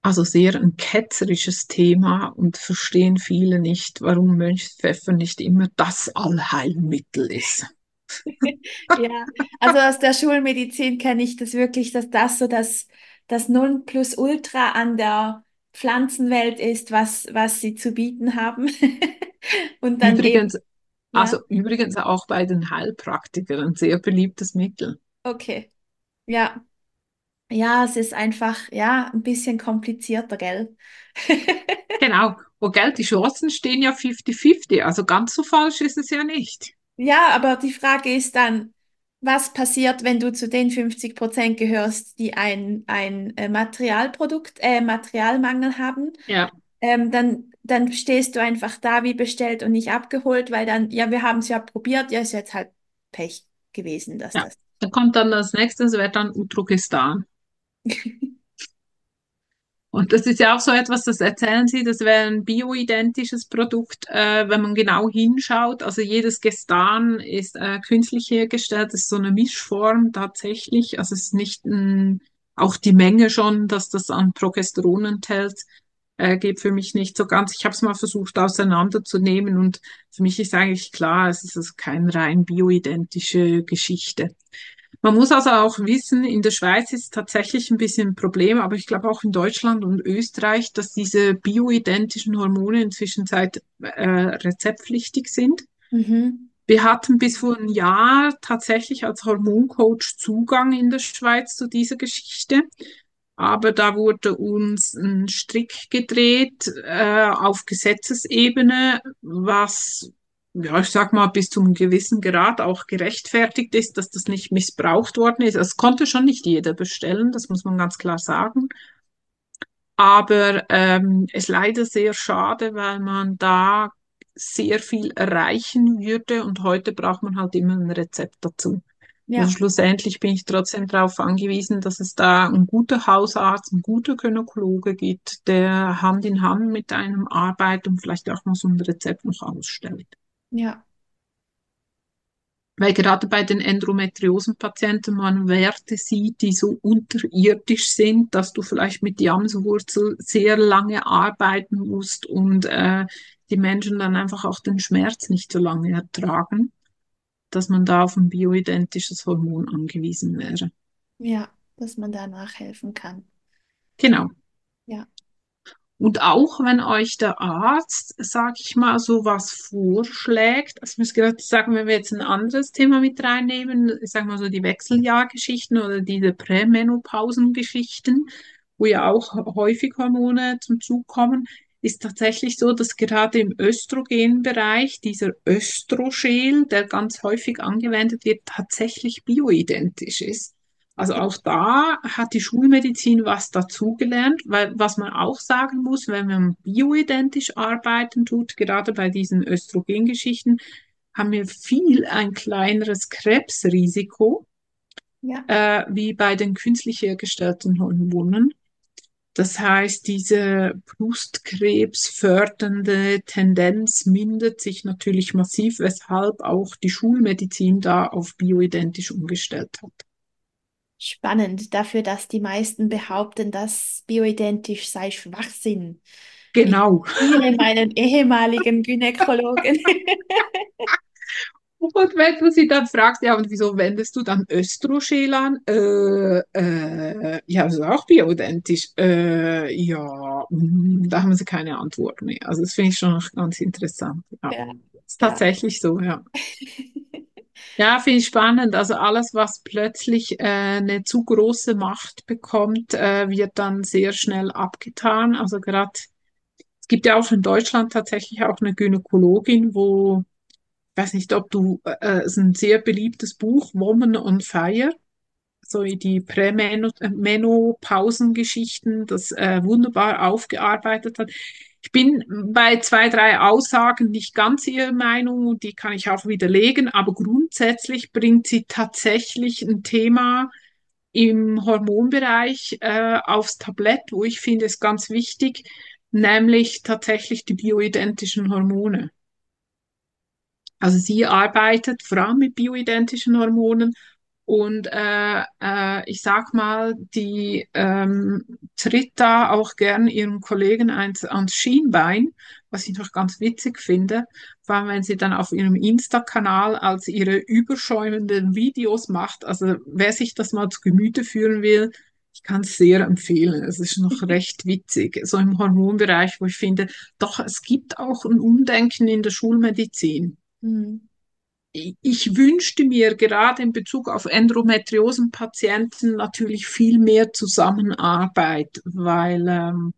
also sehr ein ketzerisches Thema und verstehen viele nicht, warum Mönchspfeffer nicht immer das Allheilmittel ist. Ja, also aus der Schulmedizin kenne ich das wirklich, dass das so das, das Nonplusultra an der Pflanzenwelt ist, was, was sie zu bieten haben. Und dann eben, Übrigens, ja, also übrigens auch bei den Heilpraktikern ein sehr beliebtes Mittel. okay. Ja, ja, es ist einfach, ja, ein bisschen komplizierter, gell? Genau. Wo Geld, die Chancen stehen ja 50-50. Also ganz so falsch ist es ja nicht. Ja, aber die Frage ist dann, was passiert, wenn du zu den 50 Prozent gehörst, die ein, ein äh, Materialprodukt, äh, Materialmangel haben? Ja, ähm, dann, dann stehst du einfach da wie bestellt und nicht abgeholt, weil dann, ja, wir haben es ja probiert, ja, ist jetzt halt Pech gewesen, dass ja. das. Dann kommt dann das nächste, das wäre dann Utrogestan. Und das ist ja auch so etwas, das erzählen Sie, das wäre ein bioidentisches Produkt, äh, wenn man genau hinschaut. Also jedes Gestan ist äh, künstlich hergestellt, ist so eine Mischform tatsächlich. Also es ist nicht ein, auch die Menge schon, dass das an Progesteron enthält, äh, geht für mich nicht so ganz. Ich habe es mal versucht auseinanderzunehmen und für mich ist eigentlich klar, es ist also keine rein bioidentische Geschichte. Man muss also auch wissen, in der Schweiz ist es tatsächlich ein bisschen ein Problem, aber ich glaube auch in Deutschland und Österreich, dass diese bioidentischen Hormone inzwischen Zeit, äh, rezeptpflichtig sind. Mhm. Wir hatten bis vor einem Jahr tatsächlich als Hormoncoach Zugang in der Schweiz zu dieser Geschichte. Aber da wurde uns ein Strick gedreht äh, auf Gesetzesebene, was, ja, ich sag mal, bis zu einem gewissen Grad auch gerechtfertigt ist, dass das nicht missbraucht worden ist. Es konnte schon nicht jeder bestellen, das muss man ganz klar sagen. Aber ähm, es ist leider sehr schade, weil man da sehr viel erreichen würde und heute braucht man halt immer ein Rezept dazu. Also Ja, schlussendlich bin ich trotzdem darauf angewiesen, dass es da ein guter Hausarzt, ein guter Gynäkologe gibt, der Hand in Hand mit einem arbeitet und vielleicht auch mal so ein Rezept noch ausstellt. Ja, Weil gerade bei den Endometriosenpatienten man Werte sieht, die so unterirdisch sind, dass du vielleicht mit Jamswurzel sehr lange arbeiten musst und äh, die Menschen dann einfach auch den Schmerz nicht so lange ertragen, dass man da auf ein bioidentisches Hormon angewiesen wäre. ja, dass man da nachhelfen kann. Genau. Und auch wenn euch der Arzt, sag ich mal, so was vorschlägt, also ich muss gerade sagen, wenn wir jetzt ein anderes Thema mit reinnehmen, ich sag mal so die Wechseljahrgeschichten oder diese Prämenopausengeschichten, wo ja auch häufig Hormone zum Zug kommen, ist tatsächlich so, dass gerade im Östrogenbereich dieser Östrogel, der ganz häufig angewendet wird, tatsächlich bioidentisch ist. Also auch da hat die Schulmedizin was dazugelernt, weil was man auch sagen muss, wenn man bioidentisch arbeiten tut, gerade bei diesen Östrogengeschichten, haben wir viel ein kleineres Krebsrisiko ja, äh, wie bei den künstlich hergestellten Hormonen. Das heißt, diese brustkrebsfördernde Tendenz mindert sich natürlich massiv, weshalb auch die Schulmedizin da auf bioidentisch umgestellt hat. Spannend dafür, dass die meisten behaupten, dass bioidentisch sei Schwachsinn. Ich Genau. zitiere meinen ehemaligen Gynäkologen. Und wenn du sie dann fragst, ja, und wieso wendest du dann Östrogel an? Äh, äh, ja, das ist auch bioidentisch. Äh, ja, mm, da haben sie keine Antwort mehr. Also das finde ich schon ganz interessant. Ja, Ja, ist ja. tatsächlich so, ja. Ja, finde ich spannend. Also alles, was plötzlich äh, eine zu große Macht bekommt, äh, wird dann sehr schnell abgetan. Also gerade, es gibt ja auch in Deutschland tatsächlich auch eine Gynäkologin, wo ich weiß nicht, ob du, äh, es ist ein sehr beliebtes Buch, Woman on Fire, so die Prämenopausengeschichten, das äh, wunderbar aufgearbeitet hat. Ich bin bei zwei, drei Aussagen nicht ganz ihrer Meinung die kann ich auch widerlegen, aber grundsätzlich bringt sie tatsächlich ein Thema im Hormonbereich äh, aufs Tablett, wo ich finde es ganz wichtig, nämlich tatsächlich die bioidentischen Hormone. Also sie arbeitet vor allem mit bioidentischen Hormonen und äh, äh, ich sag mal, die ähm, tritt da auch gern ihrem Kollegen eins ans Schienbein, was ich noch ganz witzig finde, vor allem wenn sie dann auf ihrem Insta-Kanal als ihre überschäumenden Videos macht. Also wer sich das mal zu Gemüte führen will, ich kann es sehr empfehlen. Es ist noch recht witzig, so im Hormonbereich, wo ich finde, doch, es gibt auch ein Umdenken in der Schulmedizin Mhm. Ich wünschte mir gerade in Bezug auf Endometriosenpatienten natürlich viel mehr Zusammenarbeit, weil ähm,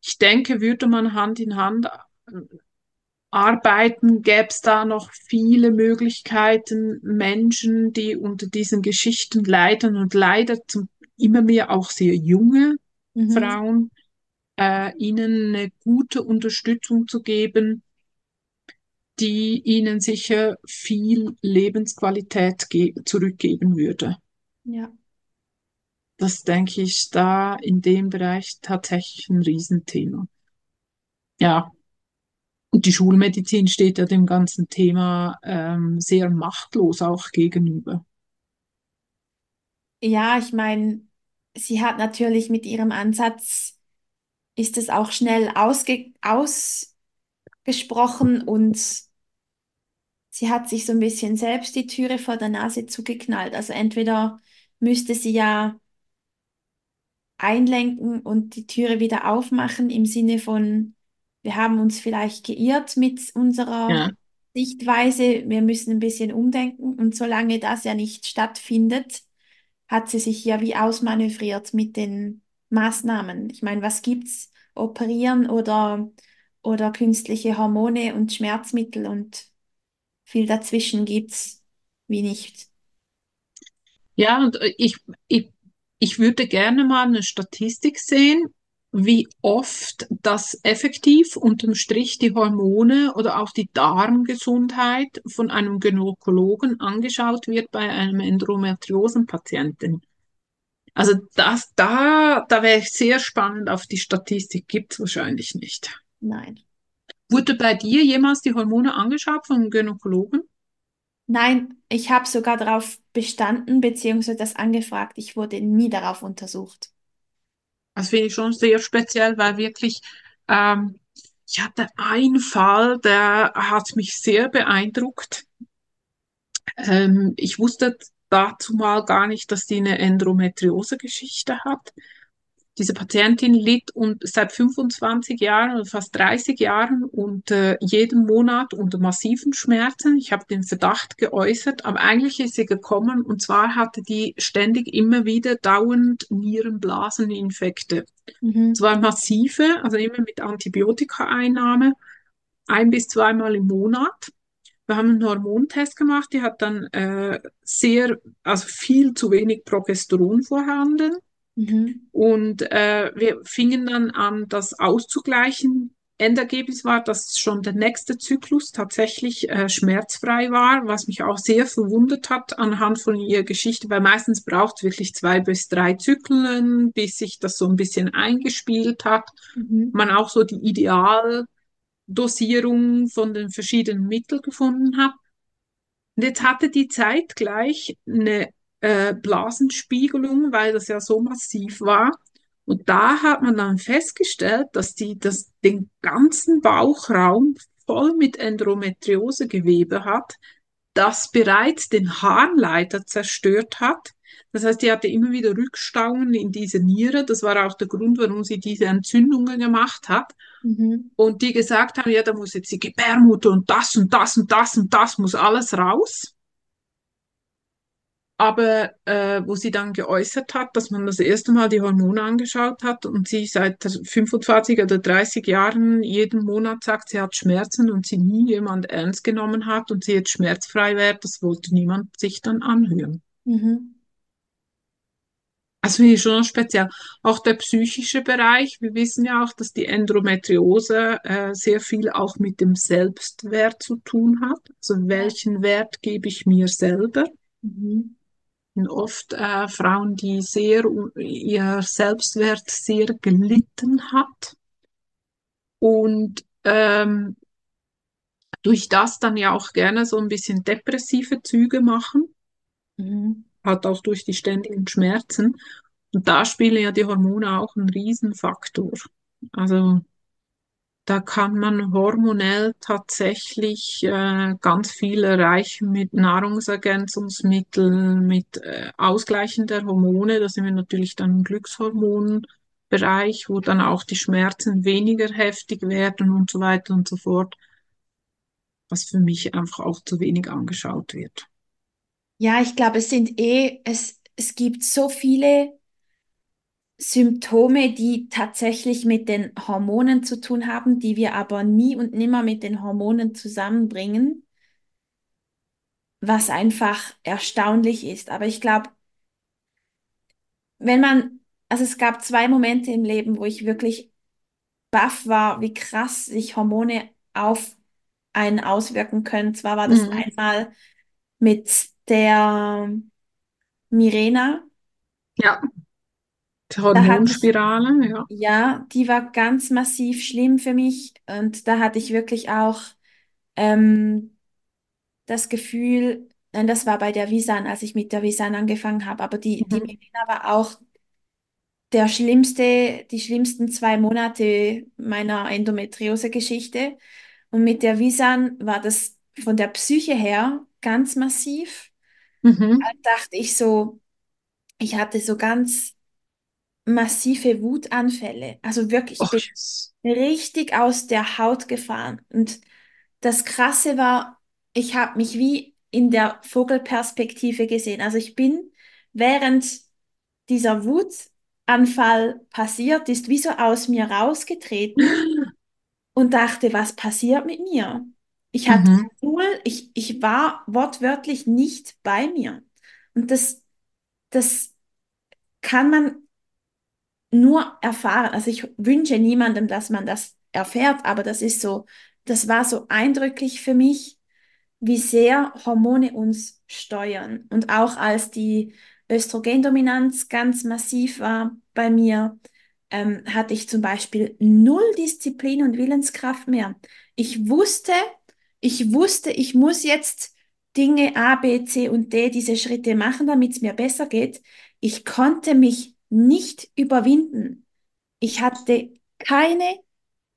ich denke, würde man Hand in Hand äh, arbeiten, gäbe es da noch viele Möglichkeiten, Menschen, die unter diesen Geschichten leiden und leider zum, immer mehr auch sehr junge Mhm. Frauen, äh, ihnen eine gute Unterstützung zu geben die ihnen sicher viel Lebensqualität zurückgeben würde. Ja. Das denke ich da in dem Bereich tatsächlich ein Riesenthema. Ja, und die Schulmedizin steht ja dem ganzen Thema ähm, sehr machtlos auch gegenüber. Ja, ich meine, sie hat natürlich mit ihrem Ansatz, ist es auch schnell ausge ausgesprochen und sie hat sich so ein bisschen selbst die Türe vor der Nase zugeknallt. Also entweder müsste sie ja einlenken und die Türe wieder aufmachen im Sinne von, wir haben uns vielleicht geirrt mit unserer Ja, Sichtweise, wir müssen ein bisschen umdenken. Und solange das ja nicht stattfindet, hat sie sich ja wie ausmanövriert mit den Maßnahmen. Ich meine, was gibt's? Operieren oder, oder künstliche Hormone und Schmerzmittel und viel dazwischen gibt's wie nicht. ja und äh, ich, ich, ich würde gerne mal eine Statistik sehen, wie oft das effektiv unterm Strich die Hormone oder auch die Darmgesundheit von einem Gynäkologen angeschaut wird bei einem Endometriosenpatienten. Also das, da, da wäre ich sehr spannend auf die Statistik, gibt es wahrscheinlich nicht. Nein. Wurde bei dir jemals die Hormone angeschaut von einem Gynäkologen? Nein, ich habe sogar darauf bestanden, beziehungsweise das angefragt. Ich wurde nie darauf untersucht. Das finde ich schon sehr speziell, weil wirklich, ähm, ich hatte einen Fall, der hat mich sehr beeindruckt. Ähm, ich wusste dazu mal gar nicht, dass die eine Endometriose-Geschichte hat. Diese Patientin litt und seit 25 Jahren oder fast 30 Jahren und äh, jeden Monat unter massiven Schmerzen. Ich habe den Verdacht geäußert, aber eigentlich ist sie gekommen und zwar hatte die ständig immer wieder dauernd Nierenblaseninfekte. Mhm. Zwar massive, also immer mit Antibiotikaeinnahme, ein bis zweimal im Monat. Wir haben einen Hormontest gemacht, die hat dann äh, sehr, also viel zu wenig Progesteron vorhanden. Mhm. Und äh, wir fingen dann an, das auszugleichen. Endergebnis war, dass schon der nächste Zyklus tatsächlich äh, schmerzfrei war, was mich auch sehr verwundert hat anhand von ihrer Geschichte, weil meistens braucht es wirklich zwei bis drei Zyklen, bis sich das so ein bisschen eingespielt hat. Mhm. Man auch so die Idealdosierung von den verschiedenen Mitteln gefunden hat. Und jetzt hatte die zeitgleich eine äh, Blasenspiegelung, weil das ja so massiv war. Und da hat man dann festgestellt, dass die das, den ganzen Bauchraum voll mit Endometriosegewebe hat, das bereits den Harnleiter zerstört hat. Das heißt, die hatte immer wieder Rückstauungen in dieser Niere. Das war auch der Grund, warum sie diese Entzündungen gemacht hat. Mhm. Und die gesagt haben, ja, da muss jetzt die Gebärmutter und das und das und das und das muss alles raus. Aber äh, wo sie dann geäußert hat, dass man das erste Mal die Hormone angeschaut hat und sie seit 25 oder 30 Jahren jeden Monat sagt, sie hat Schmerzen und sie nie jemand ernst genommen hat und sie jetzt schmerzfrei wäre, das wollte niemand sich dann anhören. Mhm. Also finde ich schon speziell. Auch der psychische Bereich. Wir wissen ja auch, dass die Endometriose äh, sehr viel auch mit dem Selbstwert zu tun hat. Also welchen Wert gebe ich mir selber? Mhm. Oft äh, Frauen, die sehr ihr Selbstwert sehr gelitten hat und ähm, durch das dann ja auch gerne so ein bisschen depressive Züge machen, Mhm. hat auch durch die ständigen Schmerzen. Und da spielen ja die Hormone auch einen Riesenfaktor. Also da kann man hormonell tatsächlich äh, ganz viel erreichen mit Nahrungsergänzungsmitteln, mit äh, Ausgleichen der Hormone. Da sind wir natürlich dann im Glückshormonbereich, wo dann auch die Schmerzen weniger heftig werden und so weiter und so fort, was für mich einfach auch zu wenig angeschaut wird. Ja, ich glaube, es sind eh, es, es gibt so viele Symptome, die tatsächlich mit den Hormonen zu tun haben, die wir aber nie und nimmer mit den Hormonen zusammenbringen, was einfach erstaunlich ist. Aber ich glaube, wenn man, also es gab zwei Momente im Leben, wo ich wirklich baff war, wie krass sich Hormone auf einen auswirken können. Zwar war das Mhm. einmal mit der Mirena. Ja, die hatte ich, Hormonspirale, ja. ja, die war ganz massiv schlimm für mich und da hatte ich wirklich auch ähm, das Gefühl, nein, das war bei der Visan, als ich mit der Visan angefangen habe, aber die, die Mhm. Mirena war auch der schlimmste, die schlimmsten zwei Monate meiner Endometriose-Geschichte und mit der Visan war das von der Psyche her ganz massiv. Mhm. Da dachte ich so, ich hatte so ganz massive Wutanfälle. Also wirklich, yes. richtig aus der Haut gefahren. Und das Krasse war, ich habe mich wie in der Vogelperspektive gesehen. Also ich bin, während dieser Wutanfall passiert ist, wie so aus mir rausgetreten und dachte, was passiert mit mir? Ich hatte Mhm. null, ich, ich war wortwörtlich nicht bei mir. Und das, das kann man nur erfahren. Also ich wünsche niemandem, dass man das erfährt, aber das ist so, das war so eindrücklich für mich, wie sehr Hormone uns steuern. Und auch als die Östrogendominanz ganz massiv war bei mir, ähm, hatte ich zum Beispiel null Disziplin und Willenskraft mehr. Ich wusste, ich wusste, ich muss jetzt Dinge A, B, C und D, diese Schritte machen, damit es mir besser geht. Ich konnte mich nicht überwinden. Ich hatte keine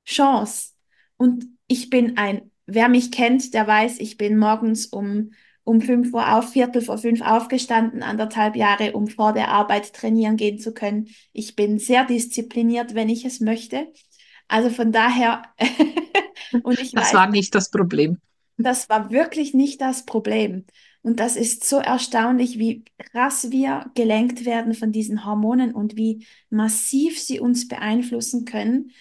Chance. Und ich bin ein, wer mich kennt, der weiß, ich bin morgens um, um 5 Uhr auf, Viertel vor fünf aufgestanden, anderthalb Jahre, um vor der Arbeit trainieren gehen zu können. Ich bin sehr diszipliniert, wenn ich es möchte. Also von daher, und ich Das weiß, war nicht das Problem. das war wirklich nicht das Problem. Und das ist so erstaunlich, wie krass wir gelenkt werden von diesen Hormonen und wie massiv sie uns beeinflussen können.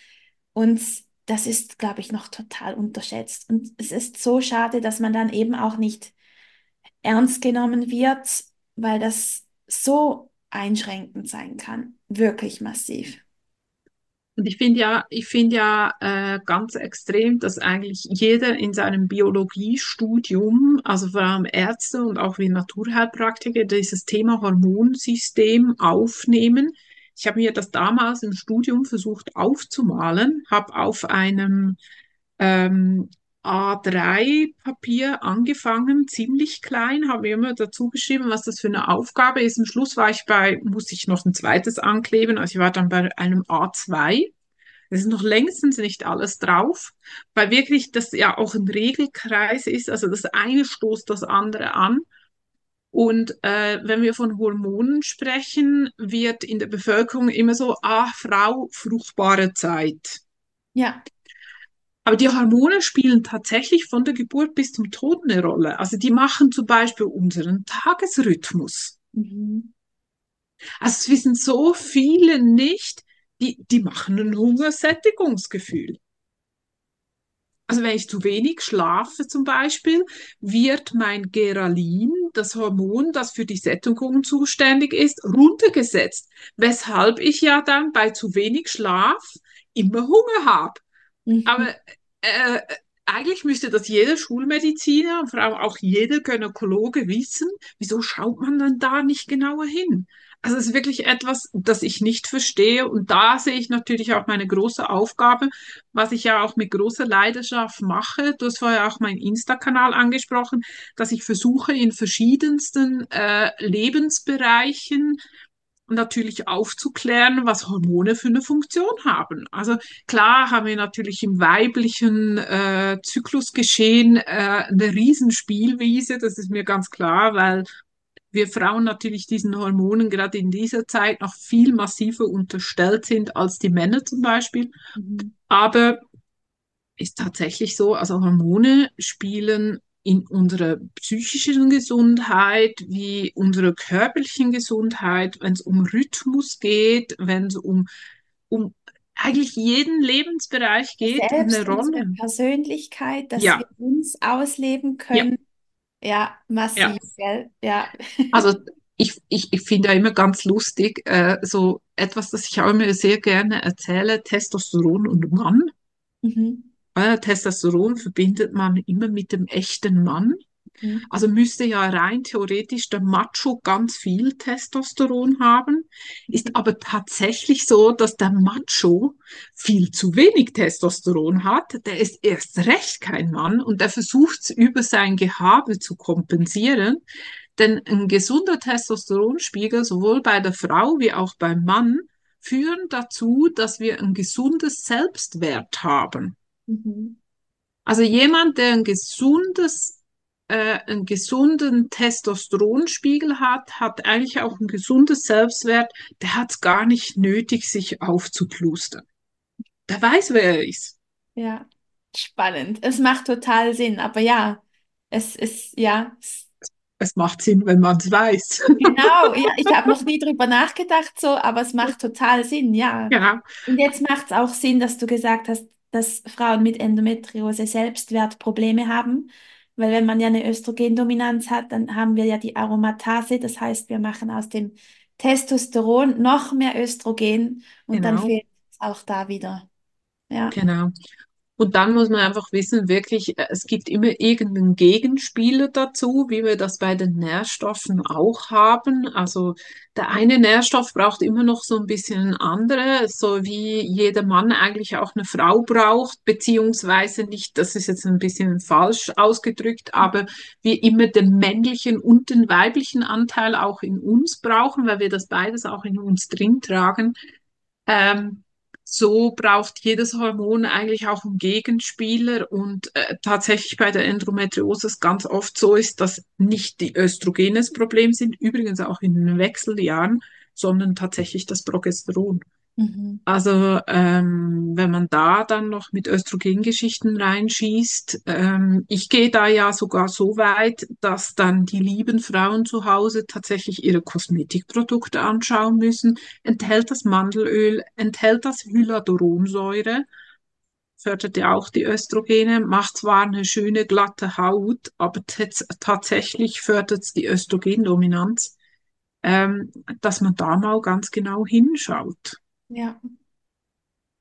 Und das ist, glaube ich, noch total unterschätzt. Und es ist so schade, dass man dann eben auch nicht ernst genommen wird, weil das so einschränkend sein kann. Wirklich massiv. Und ich finde ja, ich finde ja äh, ganz extrem, dass eigentlich jeder in seinem Biologiestudium, also vor allem Ärzte und auch wie Naturheilpraktiker, dieses Thema Hormonsystem aufnehmen. Ich habe mir das damals im Studium versucht aufzumalen, habe auf einem ähm, A3-Papier angefangen, ziemlich klein, habe immer dazu geschrieben, was das für eine Aufgabe ist. Am Schluss war ich bei, musste ich noch ein zweites ankleben, also ich war dann bei einem A2 Es ist noch längstens nicht alles drauf, weil wirklich das ja auch ein Regelkreis ist. Also das eine stoßt das andere an. Und äh, wenn wir von Hormonen sprechen, wird in der Bevölkerung immer so, ah, Frau, fruchtbare Zeit. Ja. Aber die Hormone spielen tatsächlich von der Geburt bis zum Tod eine Rolle. Also die machen zum Beispiel unseren Tagesrhythmus. Mhm. Also es wissen so viele nicht, die, die machen ein Hungersättigungsgefühl. Also wenn ich zu wenig schlafe zum Beispiel, wird mein Geralin, das Hormon, das für die Sättigung zuständig ist, runtergesetzt, weshalb ich ja dann bei zu wenig Schlaf immer Hunger habe. Mhm. Aber äh, eigentlich müsste das jeder Schulmediziner und vor allem auch jeder Gynäkologe wissen. Wieso schaut man dann da nicht genauer hin? Also es ist wirklich etwas, das ich nicht verstehe. Und da sehe ich natürlich auch meine große Aufgabe, was ich ja auch mit großer Leidenschaft mache. Du hast vorher auch meinen Insta-Kanal angesprochen, dass ich versuche in verschiedensten äh, Lebensbereichen natürlich aufzuklären, was Hormone für eine Funktion haben. Also klar haben wir natürlich im weiblichen äh, Zyklusgeschehen äh, eine Riesenspielwiese, das ist mir ganz klar, weil wir Frauen natürlich diesen Hormonen gerade in dieser Zeit noch viel massiver unterstellt sind als die Männer zum Beispiel. Mhm. Aber ist tatsächlich so, also Hormone spielen in unserer psychischen Gesundheit wie unserer körperlichen Gesundheit, wenn es um Rhythmus geht, wenn es um, um eigentlich jeden Lebensbereich geht, eine Selbst unsere Rolle. Persönlichkeit, dass wir Ja, uns ausleben ja, können. Ja, ja. massiv, gell? Ja. Also ich, ich, ich finde ja immer ganz lustig, äh, so etwas, das ich auch immer sehr gerne erzähle, Testosteron und Mann. Mhm. Testosteron verbindet man immer mit dem echten Mann. Mhm. Also müsste ja rein theoretisch der Macho ganz viel Testosteron haben. Ist aber tatsächlich so, dass der Macho viel zu wenig Testosteron hat. Der ist erst recht kein Mann und der versucht es über sein Gehabe zu kompensieren. Denn ein gesunder Testosteronspiegel sowohl bei der Frau wie auch beim Mann führen dazu, dass wir ein gesundes Selbstwert haben. Mhm. Also jemand, der ein gesundes, äh, einen gesunden Testosteronspiegel hat, hat eigentlich auch ein gesundes Selbstwert. Der hat es gar nicht nötig, sich aufzuplustern. Der weiß, wer er ist. Ja, spannend. Es macht total Sinn, aber ja, es ist, ja, es Es macht Sinn, wenn man es weiß. Genau, ja, ich habe noch nie drüber nachgedacht so, aber es macht total Sinn, ja. Ja, Und jetzt macht es auch Sinn, dass du gesagt hast, dass Frauen mit Endometriose Selbstwertprobleme haben, weil wenn man ja eine Östrogendominanz hat, dann haben wir ja die Aromatase, das heißt, wir machen aus dem Testosteron noch mehr Östrogen und dann genau, fehlt es auch da wieder. Ja. genau. Und dann muss man einfach wissen, wirklich, äh, es gibt immer irgendeinen Gegenspieler dazu, wie wir das bei den Nährstoffen auch haben. Also der eine Nährstoff braucht immer noch so ein bisschen einen anderen, so wie jeder Mann eigentlich auch eine Frau braucht, beziehungsweise nicht, das ist jetzt ein bisschen falsch ausgedrückt, aber wir immer den männlichen und den weiblichen Anteil auch in uns brauchen, weil wir das beides auch in uns drin tragen. Ähm, so braucht jedes Hormon eigentlich auch einen Gegenspieler und äh, tatsächlich bei der Endometriose ganz oft so ist, dass nicht die Östrogene das Problem sind, übrigens auch in den Wechseljahren, sondern tatsächlich das Progesteron. Mhm. Also ähm, wenn man da dann noch mit Östrogengeschichten reinschießt, ähm, ich gehe da ja sogar so weit, dass dann die lieben Frauen zu Hause tatsächlich ihre Kosmetikprodukte anschauen müssen. Enthält das Mandelöl, enthält das Hyaluronsäure, fördert ja auch die Östrogene, macht zwar eine schöne glatte Haut, aber tats- tatsächlich fördert es die Östrogendominanz, ähm, dass man da mal ganz genau hinschaut. Ja.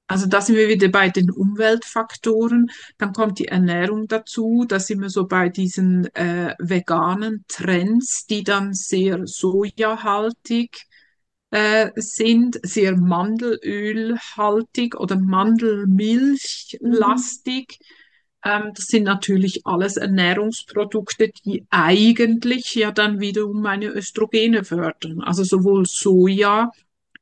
Also da sind wir wieder bei den Umweltfaktoren. Dann kommt die Ernährung dazu. Da sind wir so bei diesen äh, veganen Trends, die dann sehr sojahaltig äh, sind, sehr mandelölhaltig oder Mhm. mandelmilchlastig. Ähm, das sind natürlich alles Ernährungsprodukte, die eigentlich ja dann wiederum meine Östrogene fördern. Also sowohl Soja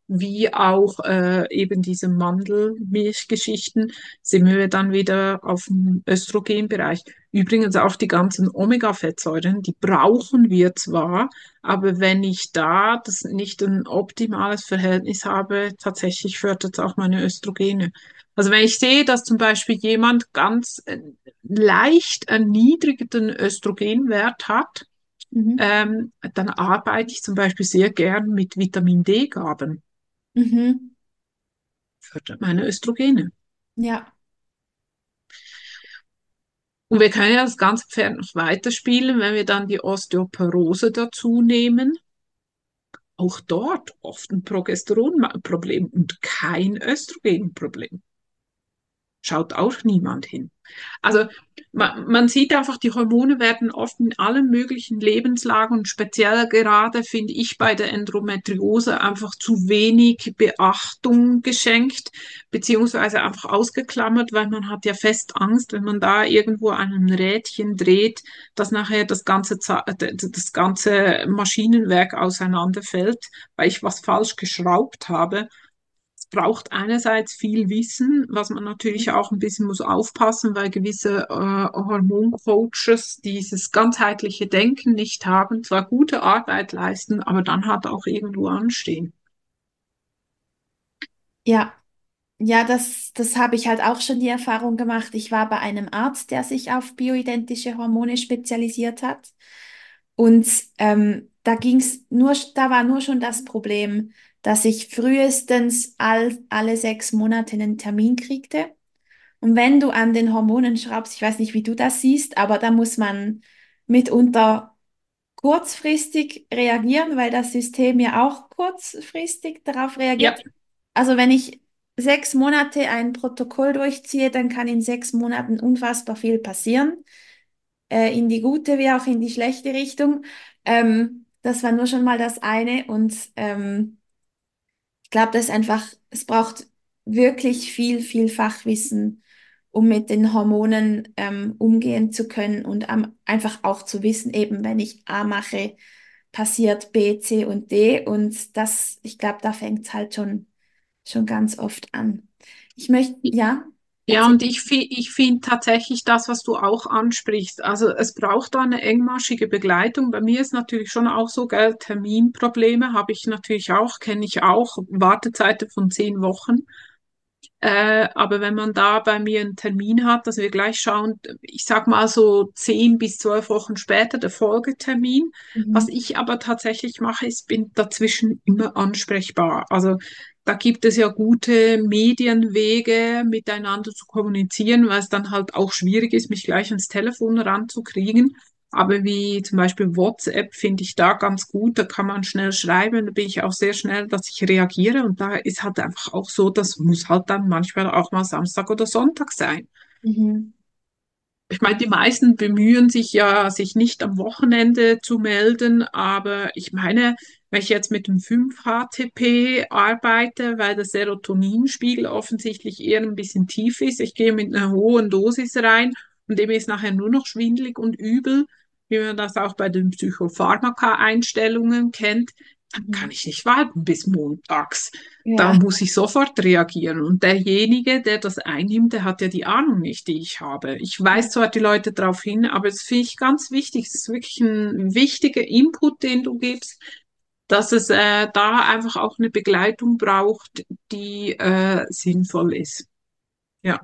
wie auch äh, eben diese Mandelmilchgeschichten, sind wir dann wieder auf dem Östrogenbereich. Übrigens auch die ganzen Omega-Fettsäuren, die brauchen wir zwar, aber wenn ich da das nicht ein optimales Verhältnis habe, tatsächlich fördert es auch meine Östrogene. Also wenn ich sehe, dass zum Beispiel jemand ganz äh, leicht erniedrigten Östrogenwert hat, Mhm. ähm, dann arbeite ich zum Beispiel sehr gern mit Vitamin D-Gaben, Mhm. fördert meine Östrogene. Ja. Und wir können ja das ganze Pferd noch weiterspielen, wenn wir dann die Osteoporose dazu nehmen. Auch dort oft ein Progesteronproblem und kein Östrogenproblem. Schaut auch niemand hin. Also man, man sieht einfach, die Hormone werden oft in allen möglichen Lebenslagen und speziell gerade finde ich bei der Endometriose einfach zu wenig Beachtung geschenkt, beziehungsweise einfach ausgeklammert, weil man hat ja fest Angst, wenn man da irgendwo an einem Rädchen dreht, dass nachher das ganze, das ganze Maschinenwerk auseinanderfällt, weil ich was falsch geschraubt habe braucht einerseits viel Wissen, was man natürlich auch ein bisschen muss aufpassen, weil gewisse äh, Hormoncoaches dieses ganzheitliche Denken nicht haben, zwar gute Arbeit leisten, aber dann hat auch irgendwo anstehen. Ja. Ja, das, das habe ich halt auch schon die Erfahrung gemacht. Ich war bei einem Arzt, der sich auf bioidentische Hormone spezialisiert hat. Und ähm, da ging's nur, da war nur schon das Problem, dass ich frühestens all, alle sechs Monate einen Termin kriegte. Und wenn du an den Hormonen schraubst, ich weiß nicht, wie du das siehst, aber da muss man mitunter kurzfristig reagieren, weil das System ja auch kurzfristig darauf Ja, reagiert. Also wenn ich sechs Monate ein Protokoll durchziehe, dann kann in sechs Monaten unfassbar viel passieren, äh, in die gute wie auch in die schlechte Richtung. Ähm, das war nur schon mal das eine und ähm, ich glaube, das ist einfach, es braucht wirklich viel, viel Fachwissen, um mit den Hormonen ähm, umgehen zu können und am, einfach auch zu wissen, eben wenn ich A mache, passiert B, C und D und das, ich glaube, da fängt es halt schon schon ganz oft an. Ich möchte, ja, Ja, erzähl. und ich, ich finde tatsächlich das, was du auch ansprichst. Also es braucht da eine engmaschige Begleitung. Bei mir ist natürlich schon auch so, gell, Terminprobleme habe ich natürlich auch, kenne ich auch, Wartezeiten von zehn Wochen. Äh, aber wenn man da bei mir einen Termin hat, dass wir gleich schauen, ich sag mal so zehn bis zwölf Wochen später der Folgetermin. Was Mhm. ich aber tatsächlich mache, ist, bin dazwischen immer ansprechbar. Also da gibt es ja gute Medienwege, miteinander zu kommunizieren, weil es dann halt auch schwierig ist, mich gleich ans Telefon ranzukriegen. Aber wie zum Beispiel WhatsApp finde ich da ganz gut. Da kann man schnell schreiben. Da bin ich auch sehr schnell, dass ich reagiere. Und da ist halt einfach auch so, das muss halt dann manchmal auch mal Samstag oder Sonntag sein. Mhm. Ich meine, die meisten bemühen sich ja, sich nicht am Wochenende zu melden, aber ich meine, wenn ich jetzt mit dem 5-HTP arbeite, weil der Serotoninspiegel offensichtlich eher ein bisschen tief ist, ich gehe mit einer hohen Dosis rein und dem ist nachher nur noch schwindelig und übel, wie man das auch bei den Psychopharmaka-Einstellungen kennt, dann kann Mhm. ich nicht warten bis montags da Ja, muss ich sofort reagieren. Und derjenige, der das einnimmt, der hat ja die Ahnung nicht, die ich habe. Ich weise zwar die Leute darauf hin, aber es finde ich ganz wichtig. Es ist wirklich ein wichtiger Input, den du gibst, dass es äh, da einfach auch eine Begleitung braucht, die äh, sinnvoll ist. Ja,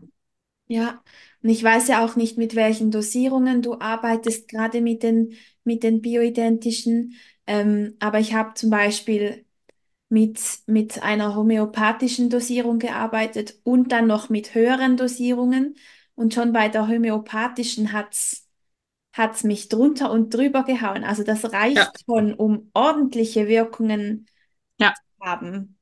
ja. Und ich weiß ja auch nicht, mit welchen Dosierungen du arbeitest, gerade mit den, mit den bioidentischen. Ähm, aber ich habe zum Beispiel mit, mit einer homöopathischen Dosierung gearbeitet und dann noch mit höheren Dosierungen. Und schon bei der homöopathischen hat's hat's mich drunter und drüber gehauen. Also das ja, reicht schon, um ordentliche Wirkungen ja. zu haben.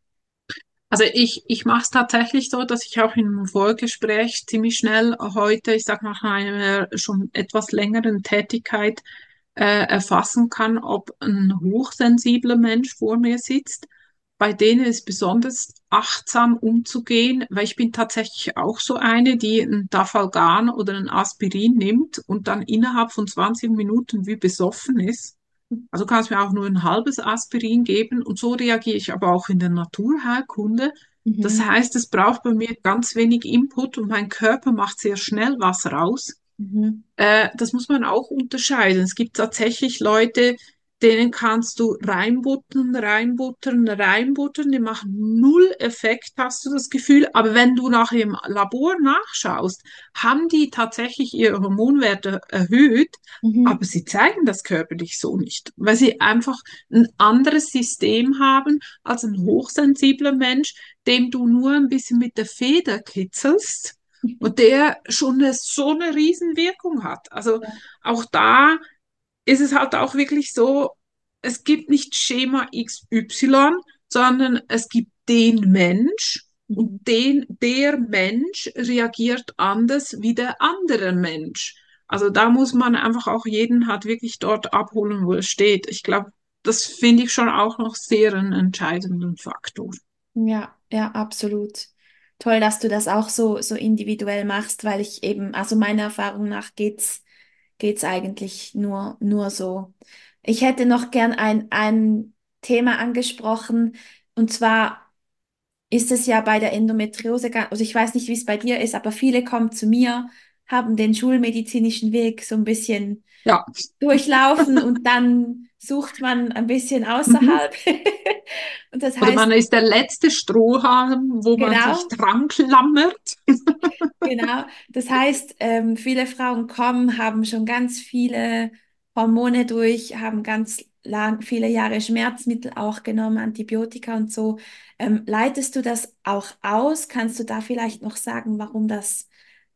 Also ich, ich mache es tatsächlich so, dass ich auch in einem Vorgespräch ziemlich schnell heute, ich sage nach einer schon etwas längeren Tätigkeit, äh, erfassen kann, ob ein hochsensibler Mensch vor mir sitzt. Bei denen ist besonders achtsam umzugehen, weil ich bin tatsächlich auch so eine, die ein Dafalgan oder ein Aspirin nimmt und dann innerhalb von 20 Minuten wie besoffen ist. Also du kannst mir auch nur ein halbes Aspirin geben und so reagiere ich aber auch in der Naturheilkunde. Das Mhm. heißt, es braucht bei mir ganz wenig Input und mein Körper macht sehr schnell was raus. Mhm. Äh, das muss man auch unterscheiden. Es gibt tatsächlich Leute, denen kannst du reinbuttern, reinbuttern, reinbuttern, die machen null Effekt, hast du das Gefühl. Aber wenn du nachher im Labor nachschaust, haben die tatsächlich ihre Hormonwerte erhöht, Mhm. aber sie zeigen das körperlich so nicht, weil sie einfach ein anderes System haben als ein hochsensibler Mensch, dem du nur ein bisschen mit der Feder kitzelst und der schon eine, so eine Riesenwirkung hat. Also auch da ist es halt auch wirklich so, es gibt nicht Schema XY, sondern es gibt den Mensch und den, der Mensch reagiert anders wie der andere Mensch. Also da muss man einfach auch jeden halt wirklich dort abholen, wo er steht. Ich glaube, das finde ich schon auch noch sehr einen entscheidenden Faktor. Ja, ja, absolut. Toll, dass du das auch so, so individuell machst, weil ich eben, also meiner Erfahrung nach geht's, geht's eigentlich nur, nur so. Ich hätte noch gern ein, ein Thema angesprochen, und zwar ist es ja bei der Endometriose, also ich weiß nicht, wie es bei dir ist, aber viele kommen zu mir, haben den schulmedizinischen Weg so ein bisschen Ja. durchlaufen und dann sucht man ein bisschen Mhm. außerhalb. Und das Oder heißt, man ist der letzte Strohhalm, wo man sich genau, dran klammert. genau. Das heißt, ähm, viele Frauen kommen, haben schon ganz viele Hormone durch, haben ganz lang, viele Jahre Schmerzmittel auch genommen, Antibiotika und so. Ähm, leitest du das auch aus? Kannst du da vielleicht noch sagen, warum das,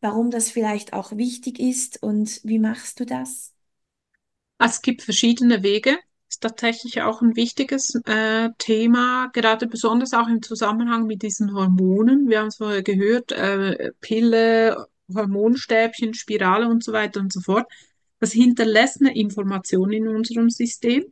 warum das vielleicht auch wichtig ist und wie machst du das? Es gibt verschiedene Wege. Ist tatsächlich auch ein wichtiges äh, Thema, gerade besonders auch im Zusammenhang mit diesen Hormonen. Wir haben es vorher gehört, äh, Pille, Hormonstäbchen, Spirale und so weiter und so fort. Das hinterlässt eine Information in unserem System,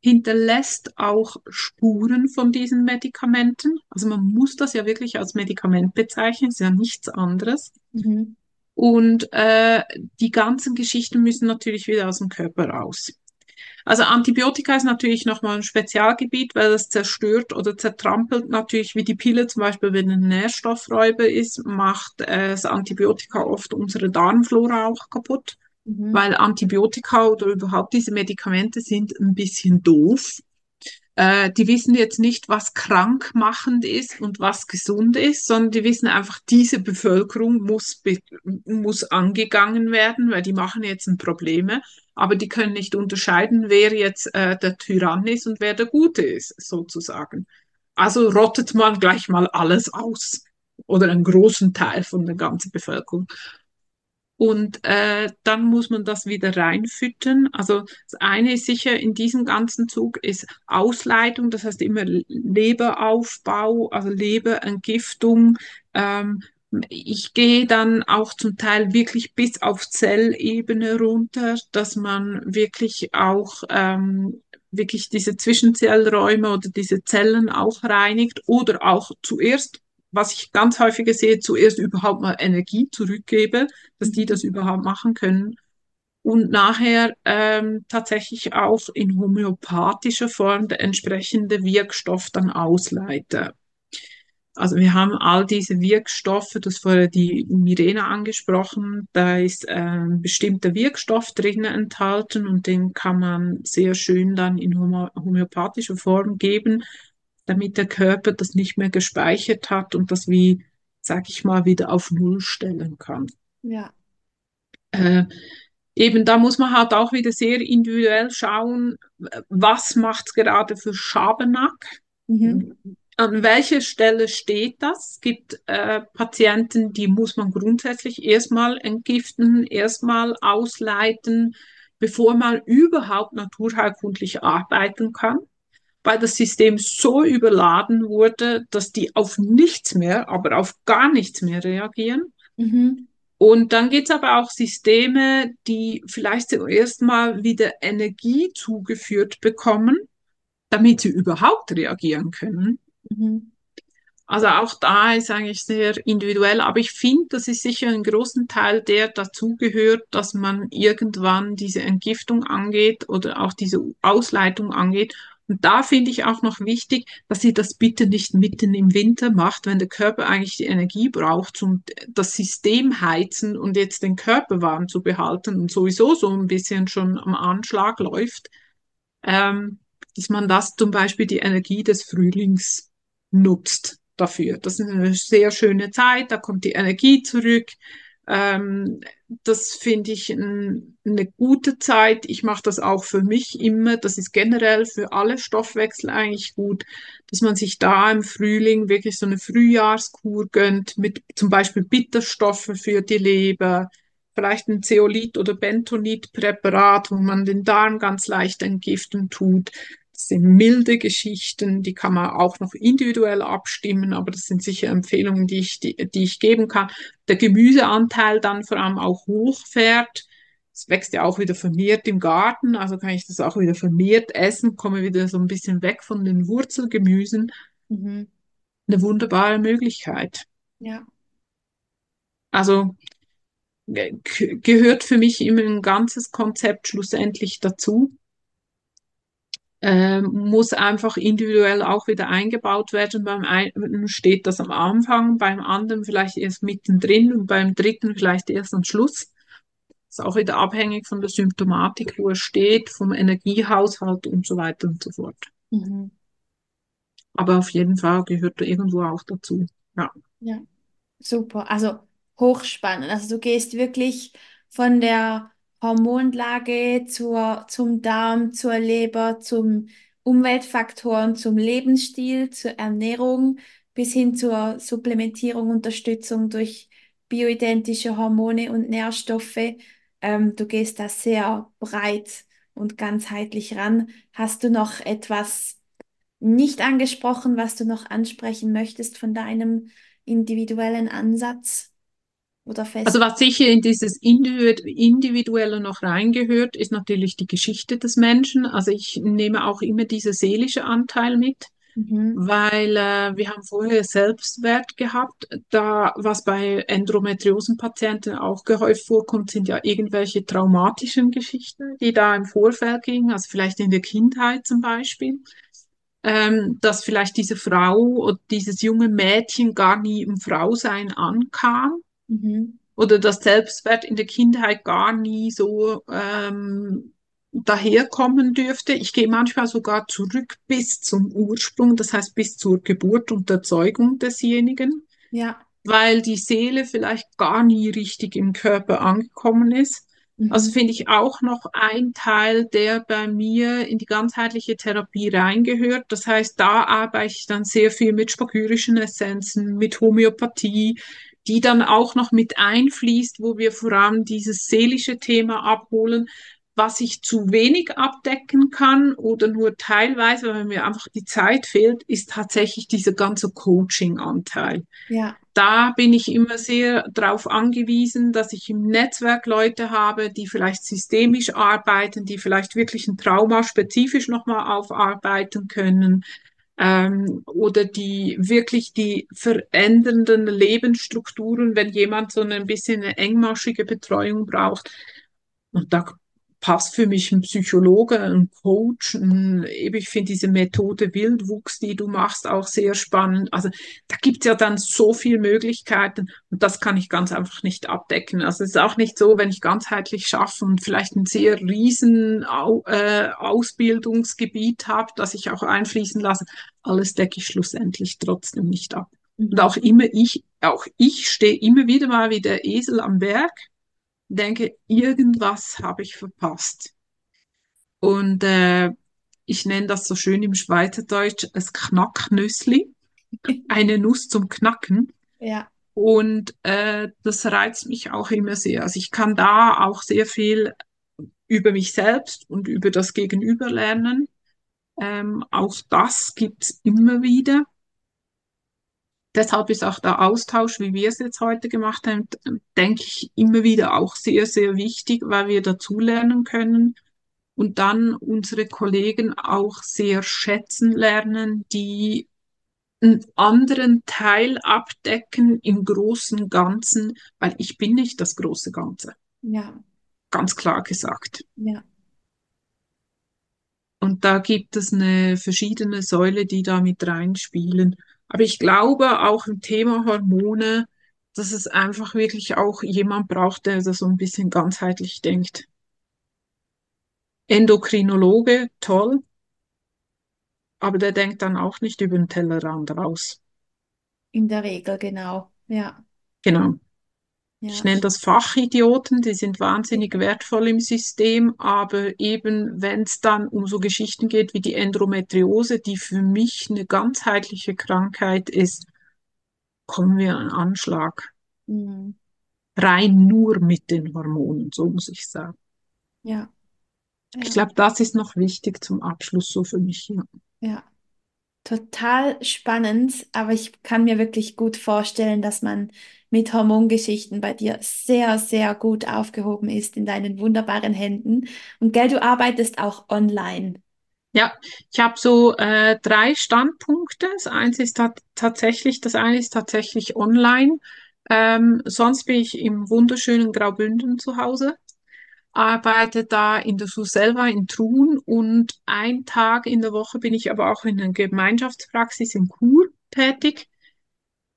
hinterlässt auch Spuren von diesen Medikamenten. Also man muss das ja wirklich als Medikament bezeichnen, ist ja nichts anderes. Mhm. Und äh, die ganzen Geschichten müssen natürlich wieder aus dem Körper raus. Also Antibiotika ist natürlich nochmal ein Spezialgebiet, weil das zerstört oder zertrampelt natürlich, wie die Pille zum Beispiel, wenn ein Nährstoffräuber ist, macht äh, das Antibiotika oft unsere Darmflora auch kaputt, Mhm. weil Antibiotika oder überhaupt diese Medikamente sind ein bisschen doof. Äh, die wissen jetzt nicht, was krankmachend ist und was gesund ist, sondern die wissen einfach, diese Bevölkerung muss, muss angegangen werden, weil die machen jetzt Probleme, aber die können nicht unterscheiden, wer jetzt äh, der Tyrann ist und wer der Gute ist, sozusagen. Also rottet man gleich mal alles aus oder einen großen Teil von der ganzen Bevölkerung. Und äh, dann muss man das wieder reinfüttern. Also das eine ist sicher in diesem ganzen Zug ist Ausleitung, das heißt immer Leberaufbau, also Leberentgiftung. Ähm, ich gehe dann auch zum Teil wirklich bis auf Zellebene runter, dass man wirklich auch ähm, wirklich diese Zwischenzellräume oder diese Zellen auch reinigt oder auch zuerst, was ich ganz häufig sehe, zuerst überhaupt mal Energie zurückgebe dass die das überhaupt machen können. Und nachher ähm, tatsächlich auch in homöopathischer Form der entsprechende Wirkstoff dann ausleite. Also wir haben all diese Wirkstoffe, das vorher die Mirena angesprochen, da ist ein ähm, bestimmter Wirkstoff drin enthalten und den kann man sehr schön dann in homö homöopathischer Form geben, damit der Körper das nicht mehr gespeichert hat und das wie, sag ich mal, wieder auf Null stellen kann. Ja. Äh, eben da muss man halt auch wieder sehr individuell schauen, was macht es gerade für Schabernack? Mhm. An welcher Stelle steht das? Es gibt äh, Patienten, die muss man grundsätzlich erstmal entgiften, erstmal ausleiten, bevor man überhaupt naturheilkundlich arbeiten kann, weil das System so überladen wurde, dass die auf nichts mehr, aber auf gar nichts mehr reagieren. Mhm. Und dann gibt es aber auch Systeme, die vielleicht zuerst mal wieder Energie zugeführt bekommen, damit sie überhaupt reagieren können. Mhm. Also auch da ist eigentlich sehr individuell, aber ich finde, das ist sicher ein großen Teil, der dazugehört, dass man irgendwann diese Entgiftung angeht oder auch diese Ausleitung angeht. Und da finde ich auch noch wichtig, dass ihr das bitte nicht mitten im Winter macht, wenn der Körper eigentlich die Energie braucht, um das System heizen und jetzt den Körper warm zu behalten und sowieso so ein bisschen schon am Anschlag läuft, ähm, dass man das zum Beispiel die Energie des Frühlings nutzt dafür. Das ist eine sehr schöne Zeit, da kommt die Energie zurück. Ähm, das finde ich ein, eine gute Zeit. Ich mache das auch für mich immer. Das ist generell für alle Stoffwechsel eigentlich gut, dass man sich da im Frühling wirklich so eine Frühjahrskur gönnt mit zum Beispiel Bitterstoffe für die Leber, vielleicht ein Zeolit- oder Bentonit-Präparat, wo man den Darm ganz leicht entgiften tut. Das sind milde Geschichten, die kann man auch noch individuell abstimmen, aber das sind sicher Empfehlungen, die ich, die, die ich geben kann. Der Gemüseanteil dann vor allem auch hochfährt. Es wächst ja auch wieder vermehrt im Garten, also kann ich das auch wieder vermehrt essen, komme wieder so ein bisschen weg von den Wurzelgemüsen. Mhm. Eine wunderbare Möglichkeit. Ja. Also gehört für mich immer ein ganzes Konzept schlussendlich dazu ähm, muss einfach individuell auch wieder eingebaut werden. Beim einen steht das am Anfang, beim anderen vielleicht erst mittendrin und beim dritten vielleicht erst am Schluss. Ist auch wieder abhängig von der Symptomatik, wo er steht, vom Energiehaushalt und so weiter und so fort. Mhm. Aber auf jeden Fall gehört er irgendwo auch dazu. Ja. Ja, super. Also hochspannend. Also du gehst wirklich von der Hormonlage zur, zum Darm, zur Leber, zum Umweltfaktoren, zum Lebensstil, zur Ernährung bis hin zur Supplementierung, Unterstützung durch bioidentische Hormone und Nährstoffe. Ähm, du gehst da sehr breit und ganzheitlich ran. Hast du noch etwas nicht angesprochen, was du noch ansprechen möchtest von deinem individuellen Ansatz? Oder fest? Also was sicher in dieses Individuelle noch reingehört, ist natürlich die Geschichte des Menschen. Also ich nehme auch immer diese seelische Anteil mit. Mhm. Weil äh, wir haben vorher Selbstwert gehabt. Da, was bei Endometriosenpatienten auch gehäuft vorkommt, sind ja irgendwelche traumatischen Geschichten, die da im Vorfeld gingen, also vielleicht in der Kindheit zum Beispiel. Ähm, dass vielleicht diese Frau oder dieses junge Mädchen gar nie im Frausein ankam Mhm. oder das Selbstwert in der Kindheit gar nie so ähm, daherkommen dürfte. Ich gehe manchmal sogar zurück bis zum Ursprung, das heißt bis zur Geburt und der Zeugung desjenigen, Ja. weil die Seele vielleicht gar nie richtig im Körper angekommen ist. Mhm. Also finde ich auch noch ein Teil, der bei mir in die ganzheitliche Therapie reingehört. Das heißt, da arbeite ich dann sehr viel mit spagyrischen Essenzen, mit Homöopathie, die dann auch noch mit einfließt, wo wir vor allem dieses seelische Thema abholen, was ich zu wenig abdecken kann oder nur teilweise, weil mir einfach die Zeit fehlt, ist tatsächlich dieser ganze Coaching-Anteil. Ja. Da bin ich immer sehr darauf angewiesen, dass ich im Netzwerk Leute habe, die vielleicht systemisch arbeiten, die vielleicht wirklich ein Trauma spezifisch nochmal aufarbeiten können, ähm, oder die wirklich die verändernden Lebensstrukturen, wenn jemand so ein bisschen eine engmaschige Betreuung braucht. Und da passt für mich ein Psychologe, ein Coach. Ein, ich finde diese Methode Wildwuchs, die du machst, auch sehr spannend. Also da gibt es ja dann so viele Möglichkeiten und das kann ich ganz einfach nicht abdecken. Also es ist auch nicht so, wenn ich ganzheitlich schaffe und vielleicht ein sehr riesen äh, Ausbildungsgebiet habe, das ich auch einfließen lasse, alles decke ich schlussendlich trotzdem nicht ab. Mhm. Und auch immer ich, auch ich stehe immer wieder mal wie der Esel am Berg denke, irgendwas habe ich verpasst. Und äh, ich nenne das so schön im Schweizerdeutsch es Knacknüssli, eine Nuss zum Knacken. Ja. Und äh, das reizt mich auch immer sehr. Also ich kann da auch sehr viel über mich selbst und über das Gegenüber lernen. Ähm, auch das gibt's immer wieder. Deshalb ist auch der Austausch, wie wir es jetzt heute gemacht haben, denke ich, immer wieder auch sehr, sehr wichtig, weil wir dazulernen können und dann unsere Kollegen auch sehr schätzen lernen, die einen anderen Teil abdecken im großen Ganzen, weil ich bin nicht das große Ganze. Ja, Ganz klar gesagt. ja. Und da gibt es eine verschiedene Säule, die da mit reinspielen. Aber ich glaube auch im Thema Hormone, dass es einfach wirklich auch jemand braucht, der da so ein bisschen ganzheitlich denkt. Endokrinologe, toll, aber der denkt dann auch nicht über den Tellerrand raus. In der Regel, genau. Ja, Genau. Ich ja. nenne das Fachidioten, die sind wahnsinnig wertvoll im System, aber eben wenn es dann um so Geschichten geht wie die Endometriose, die für mich eine ganzheitliche Krankheit ist, kommen wir an Anschlag. Mhm. Rein nur mit den Hormonen, so muss ich sagen. Ja, Ich ja, glaube, das ist noch wichtig zum Abschluss so für mich. Ja. ja. Total spannend, aber ich kann mir wirklich gut vorstellen, dass man mit Hormongeschichten bei dir sehr, sehr gut aufgehoben ist in deinen wunderbaren Händen. Und gell, du arbeitest auch online. Ja, ich habe so äh, drei Standpunkte. Das eins ist tat tatsächlich, das eine ist tatsächlich online. Ähm, sonst bin ich im wunderschönen Graubünden zu Hause, arbeite da in der Surselva in Trun und ein Tag in der Woche bin ich aber auch in einer Gemeinschaftspraxis in Chur tätig.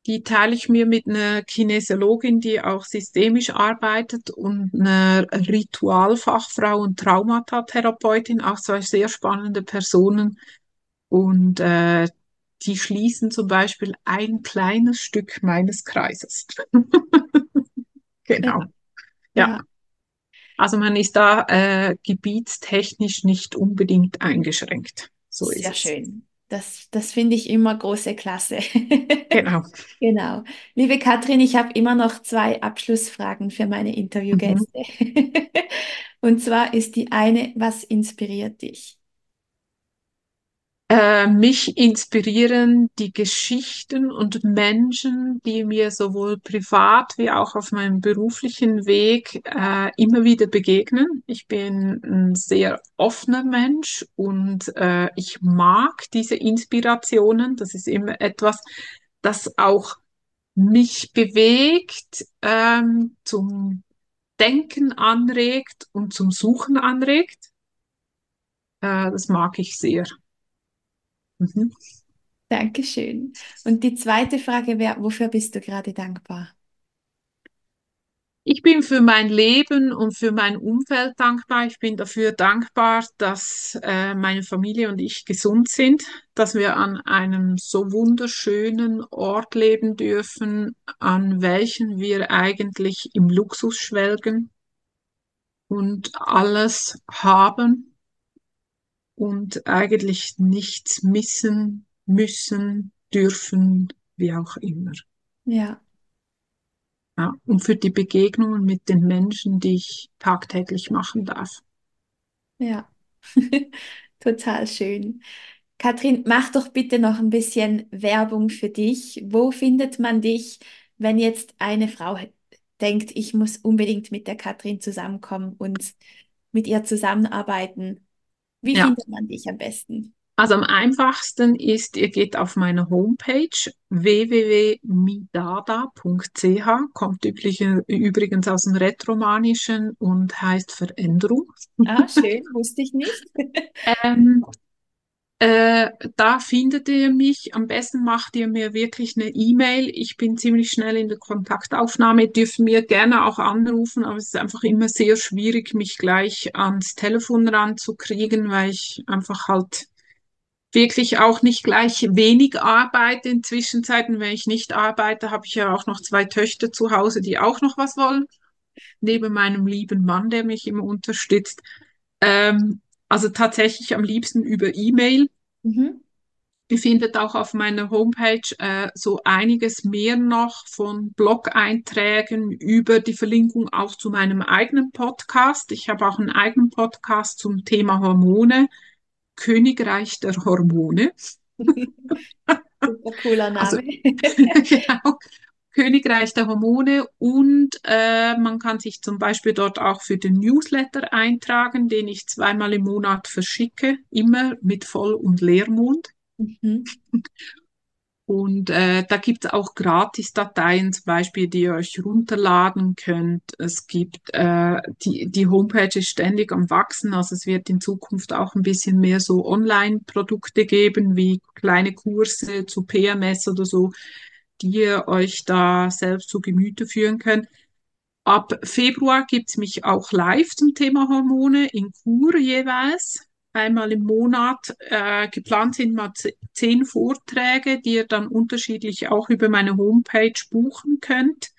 Die teile ich mir mit einer Kinesiologin, die auch systemisch arbeitet und einer Ritualfachfrau und Traumatatherapeutin, auch zwei sehr spannende Personen. Und äh, die schließen zum Beispiel ein kleines Stück meines Kreises. Genau. Ja, ja, also man ist da äh, gebietstechnisch nicht unbedingt eingeschränkt. So ist sehr es. schön. Das, das finde ich immer große Klasse. Genau. Genau. Liebe Katrin, ich habe immer noch zwei Abschlussfragen für meine Mhm. Interviewgäste. Und zwar ist die eine, was inspiriert dich? Äh, mich inspirieren die Geschichten und Menschen, die mir sowohl privat wie auch auf meinem beruflichen Weg äh, immer wieder begegnen. Ich bin ein sehr offener Mensch und äh, ich mag diese Inspirationen. Das ist immer etwas, das auch mich bewegt, ähm, zum Denken anregt und zum Suchen anregt. Äh, das mag ich sehr. Mhm. Dankeschön. Und die zweite Frage wäre, wofür bist du gerade dankbar? Ich bin für mein Leben und für mein Umfeld dankbar. Ich bin dafür dankbar, dass äh, meine Familie und ich gesund sind, dass wir an einem so wunderschönen Ort leben dürfen, an welchen wir eigentlich im Luxus schwelgen und alles haben und eigentlich nichts missen müssen, dürfen, wie auch immer. Ja, Ja, und für die Begegnungen mit den Menschen, die ich tagtäglich machen darf. ja. Total schön. Katrin, mach doch bitte noch ein bisschen Werbung für dich. Wo findet man dich, wenn jetzt eine Frau denkt, ich muss unbedingt mit der Katrin zusammenkommen und mit ihr zusammenarbeiten? Wie Ja, findet man dich am besten? also am einfachsten ist, ihr geht auf meine Homepage www.midada.ch, kommt übliche, übrigens aus dem Rätoromanischen und heißt Veränderung. Ah, schön, wusste ich nicht. Ähm, Äh, da findet ihr mich. Am besten macht ihr mir wirklich eine E-Mail. Ich bin ziemlich schnell in der Kontaktaufnahme. Dürft mir gerne auch anrufen, aber es ist einfach immer sehr schwierig, mich gleich ans Telefon ranzukriegen, weil ich einfach halt wirklich auch nicht gleich wenig arbeite. In Zwischenzeiten, wenn ich nicht arbeite, habe ich ja auch noch zwei Töchter zu Hause, die auch noch was wollen, neben meinem lieben Mann, der mich immer unterstützt. Ähm, also tatsächlich am liebsten über E-Mail. Mhm. Ihr findet auch auf meiner Homepage äh, so einiges mehr noch von Blog-Einträgen über die Verlinkung auch zu meinem eigenen Podcast. Ich habe auch einen eigenen Podcast zum Thema Hormone, Königreich der Hormone. Super cooler Also Name. genau, Königreich der Hormone und äh, man kann sich zum Beispiel dort auch für den Newsletter eintragen, den ich zweimal im Monat verschicke, immer mit Voll- und Leermond. Mhm. Und äh, da gibt es auch Gratis-Dateien, zum Beispiel, die ihr euch runterladen könnt. Es gibt äh, die, die Homepage ist ständig am Wachsen, also es wird in Zukunft auch ein bisschen mehr so Online-Produkte geben, wie kleine Kurse zu PMS oder so, die ihr euch da selbst zu Gemüte führen könnt. Ab Februar gibt's mich auch live zum Thema Hormone in Kur jeweils einmal im Monat. Äh, geplant sind mal zehn Vorträge, die ihr dann unterschiedlich auch über meine Homepage buchen könnt,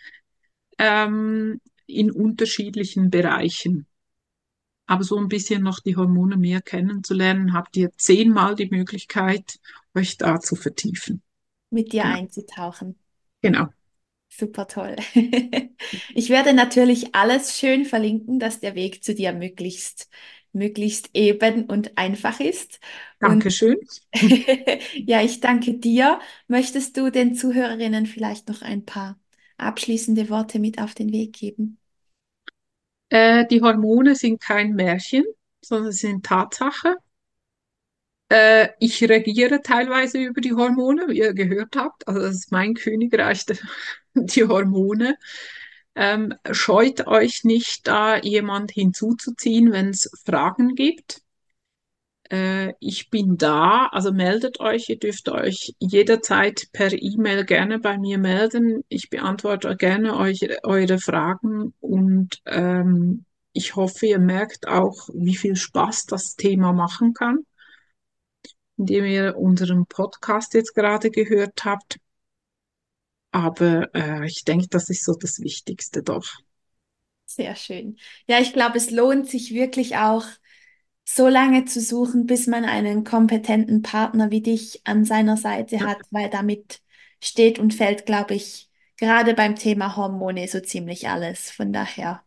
ähm, in unterschiedlichen Bereichen. Aber so ein bisschen noch die Hormone mehr kennenzulernen, habt ihr zehnmal die Möglichkeit, euch da zu vertiefen. Mit dir genau. einzutauchen. Genau. Super toll. Ich werde natürlich alles schön verlinken, dass der Weg zu dir möglichst möglichst eben und einfach ist. Dankeschön. Und, ja, ich danke dir. Möchtest du den Zuhörerinnen vielleicht noch ein paar abschließende Worte mit auf den Weg geben? Äh, die Hormone sind kein Märchen, sondern sind Tatsache. Äh, ich regiere teilweise über die Hormone, wie ihr gehört habt. Also das ist mein Königreich, die Hormone. Ähm, scheut euch nicht, da jemand hinzuzuziehen, wenn es Fragen gibt. Äh, ich bin da, also meldet euch. Ihr dürft euch jederzeit per E-Mail gerne bei mir melden. Ich beantworte gerne euch, eure Fragen und ähm, ich hoffe, ihr merkt auch, wie viel Spaß das Thema machen kann, indem ihr unseren Podcast jetzt gerade gehört habt. Aber äh, ich denke, das ist so das Wichtigste doch. Sehr schön. Ja, ich glaube, es lohnt sich wirklich auch, so lange zu suchen, bis man einen kompetenten Partner wie dich an seiner Seite hat, weil damit steht und fällt, glaube ich, gerade beim Thema Hormone so ziemlich alles. Von daher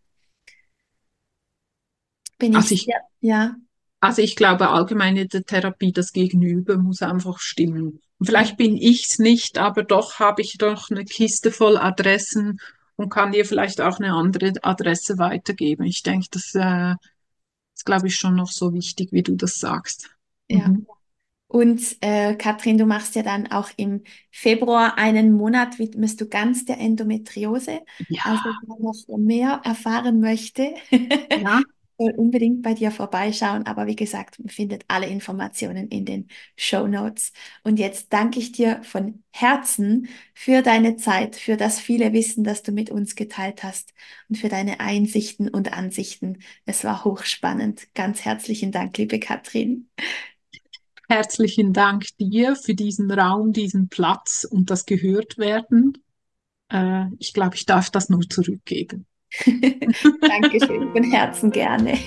bin also ich, ich ja. Also ich glaube allgemein in der Therapie, das Gegenüber muss einfach stimmen. Und vielleicht bin ich's nicht, aber doch habe ich doch eine Kiste voll Adressen und kann dir vielleicht auch eine andere Adresse weitergeben. Ich denke, das äh, ist, glaube ich, schon noch so wichtig, wie du das sagst. Ja. Mhm. Und äh, Katrin, du machst ja dann auch im Februar einen Monat, widmest du ganz der Endometriose. Ja. Also wer noch mehr erfahren möchte, ja. soll unbedingt bei dir vorbeischauen. Aber wie gesagt, man findet alle Informationen in den Show Notes. Und jetzt danke ich dir von Herzen für deine Zeit, für das viele Wissen, das du mit uns geteilt hast und für deine Einsichten und Ansichten. Es war hochspannend. Ganz herzlichen Dank, liebe Katrin. Herzlichen Dank dir für diesen Raum, diesen Platz und das gehört werden. Äh, ich glaube, ich darf das nur zurückgeben. Dankeschön, von Herzen gerne.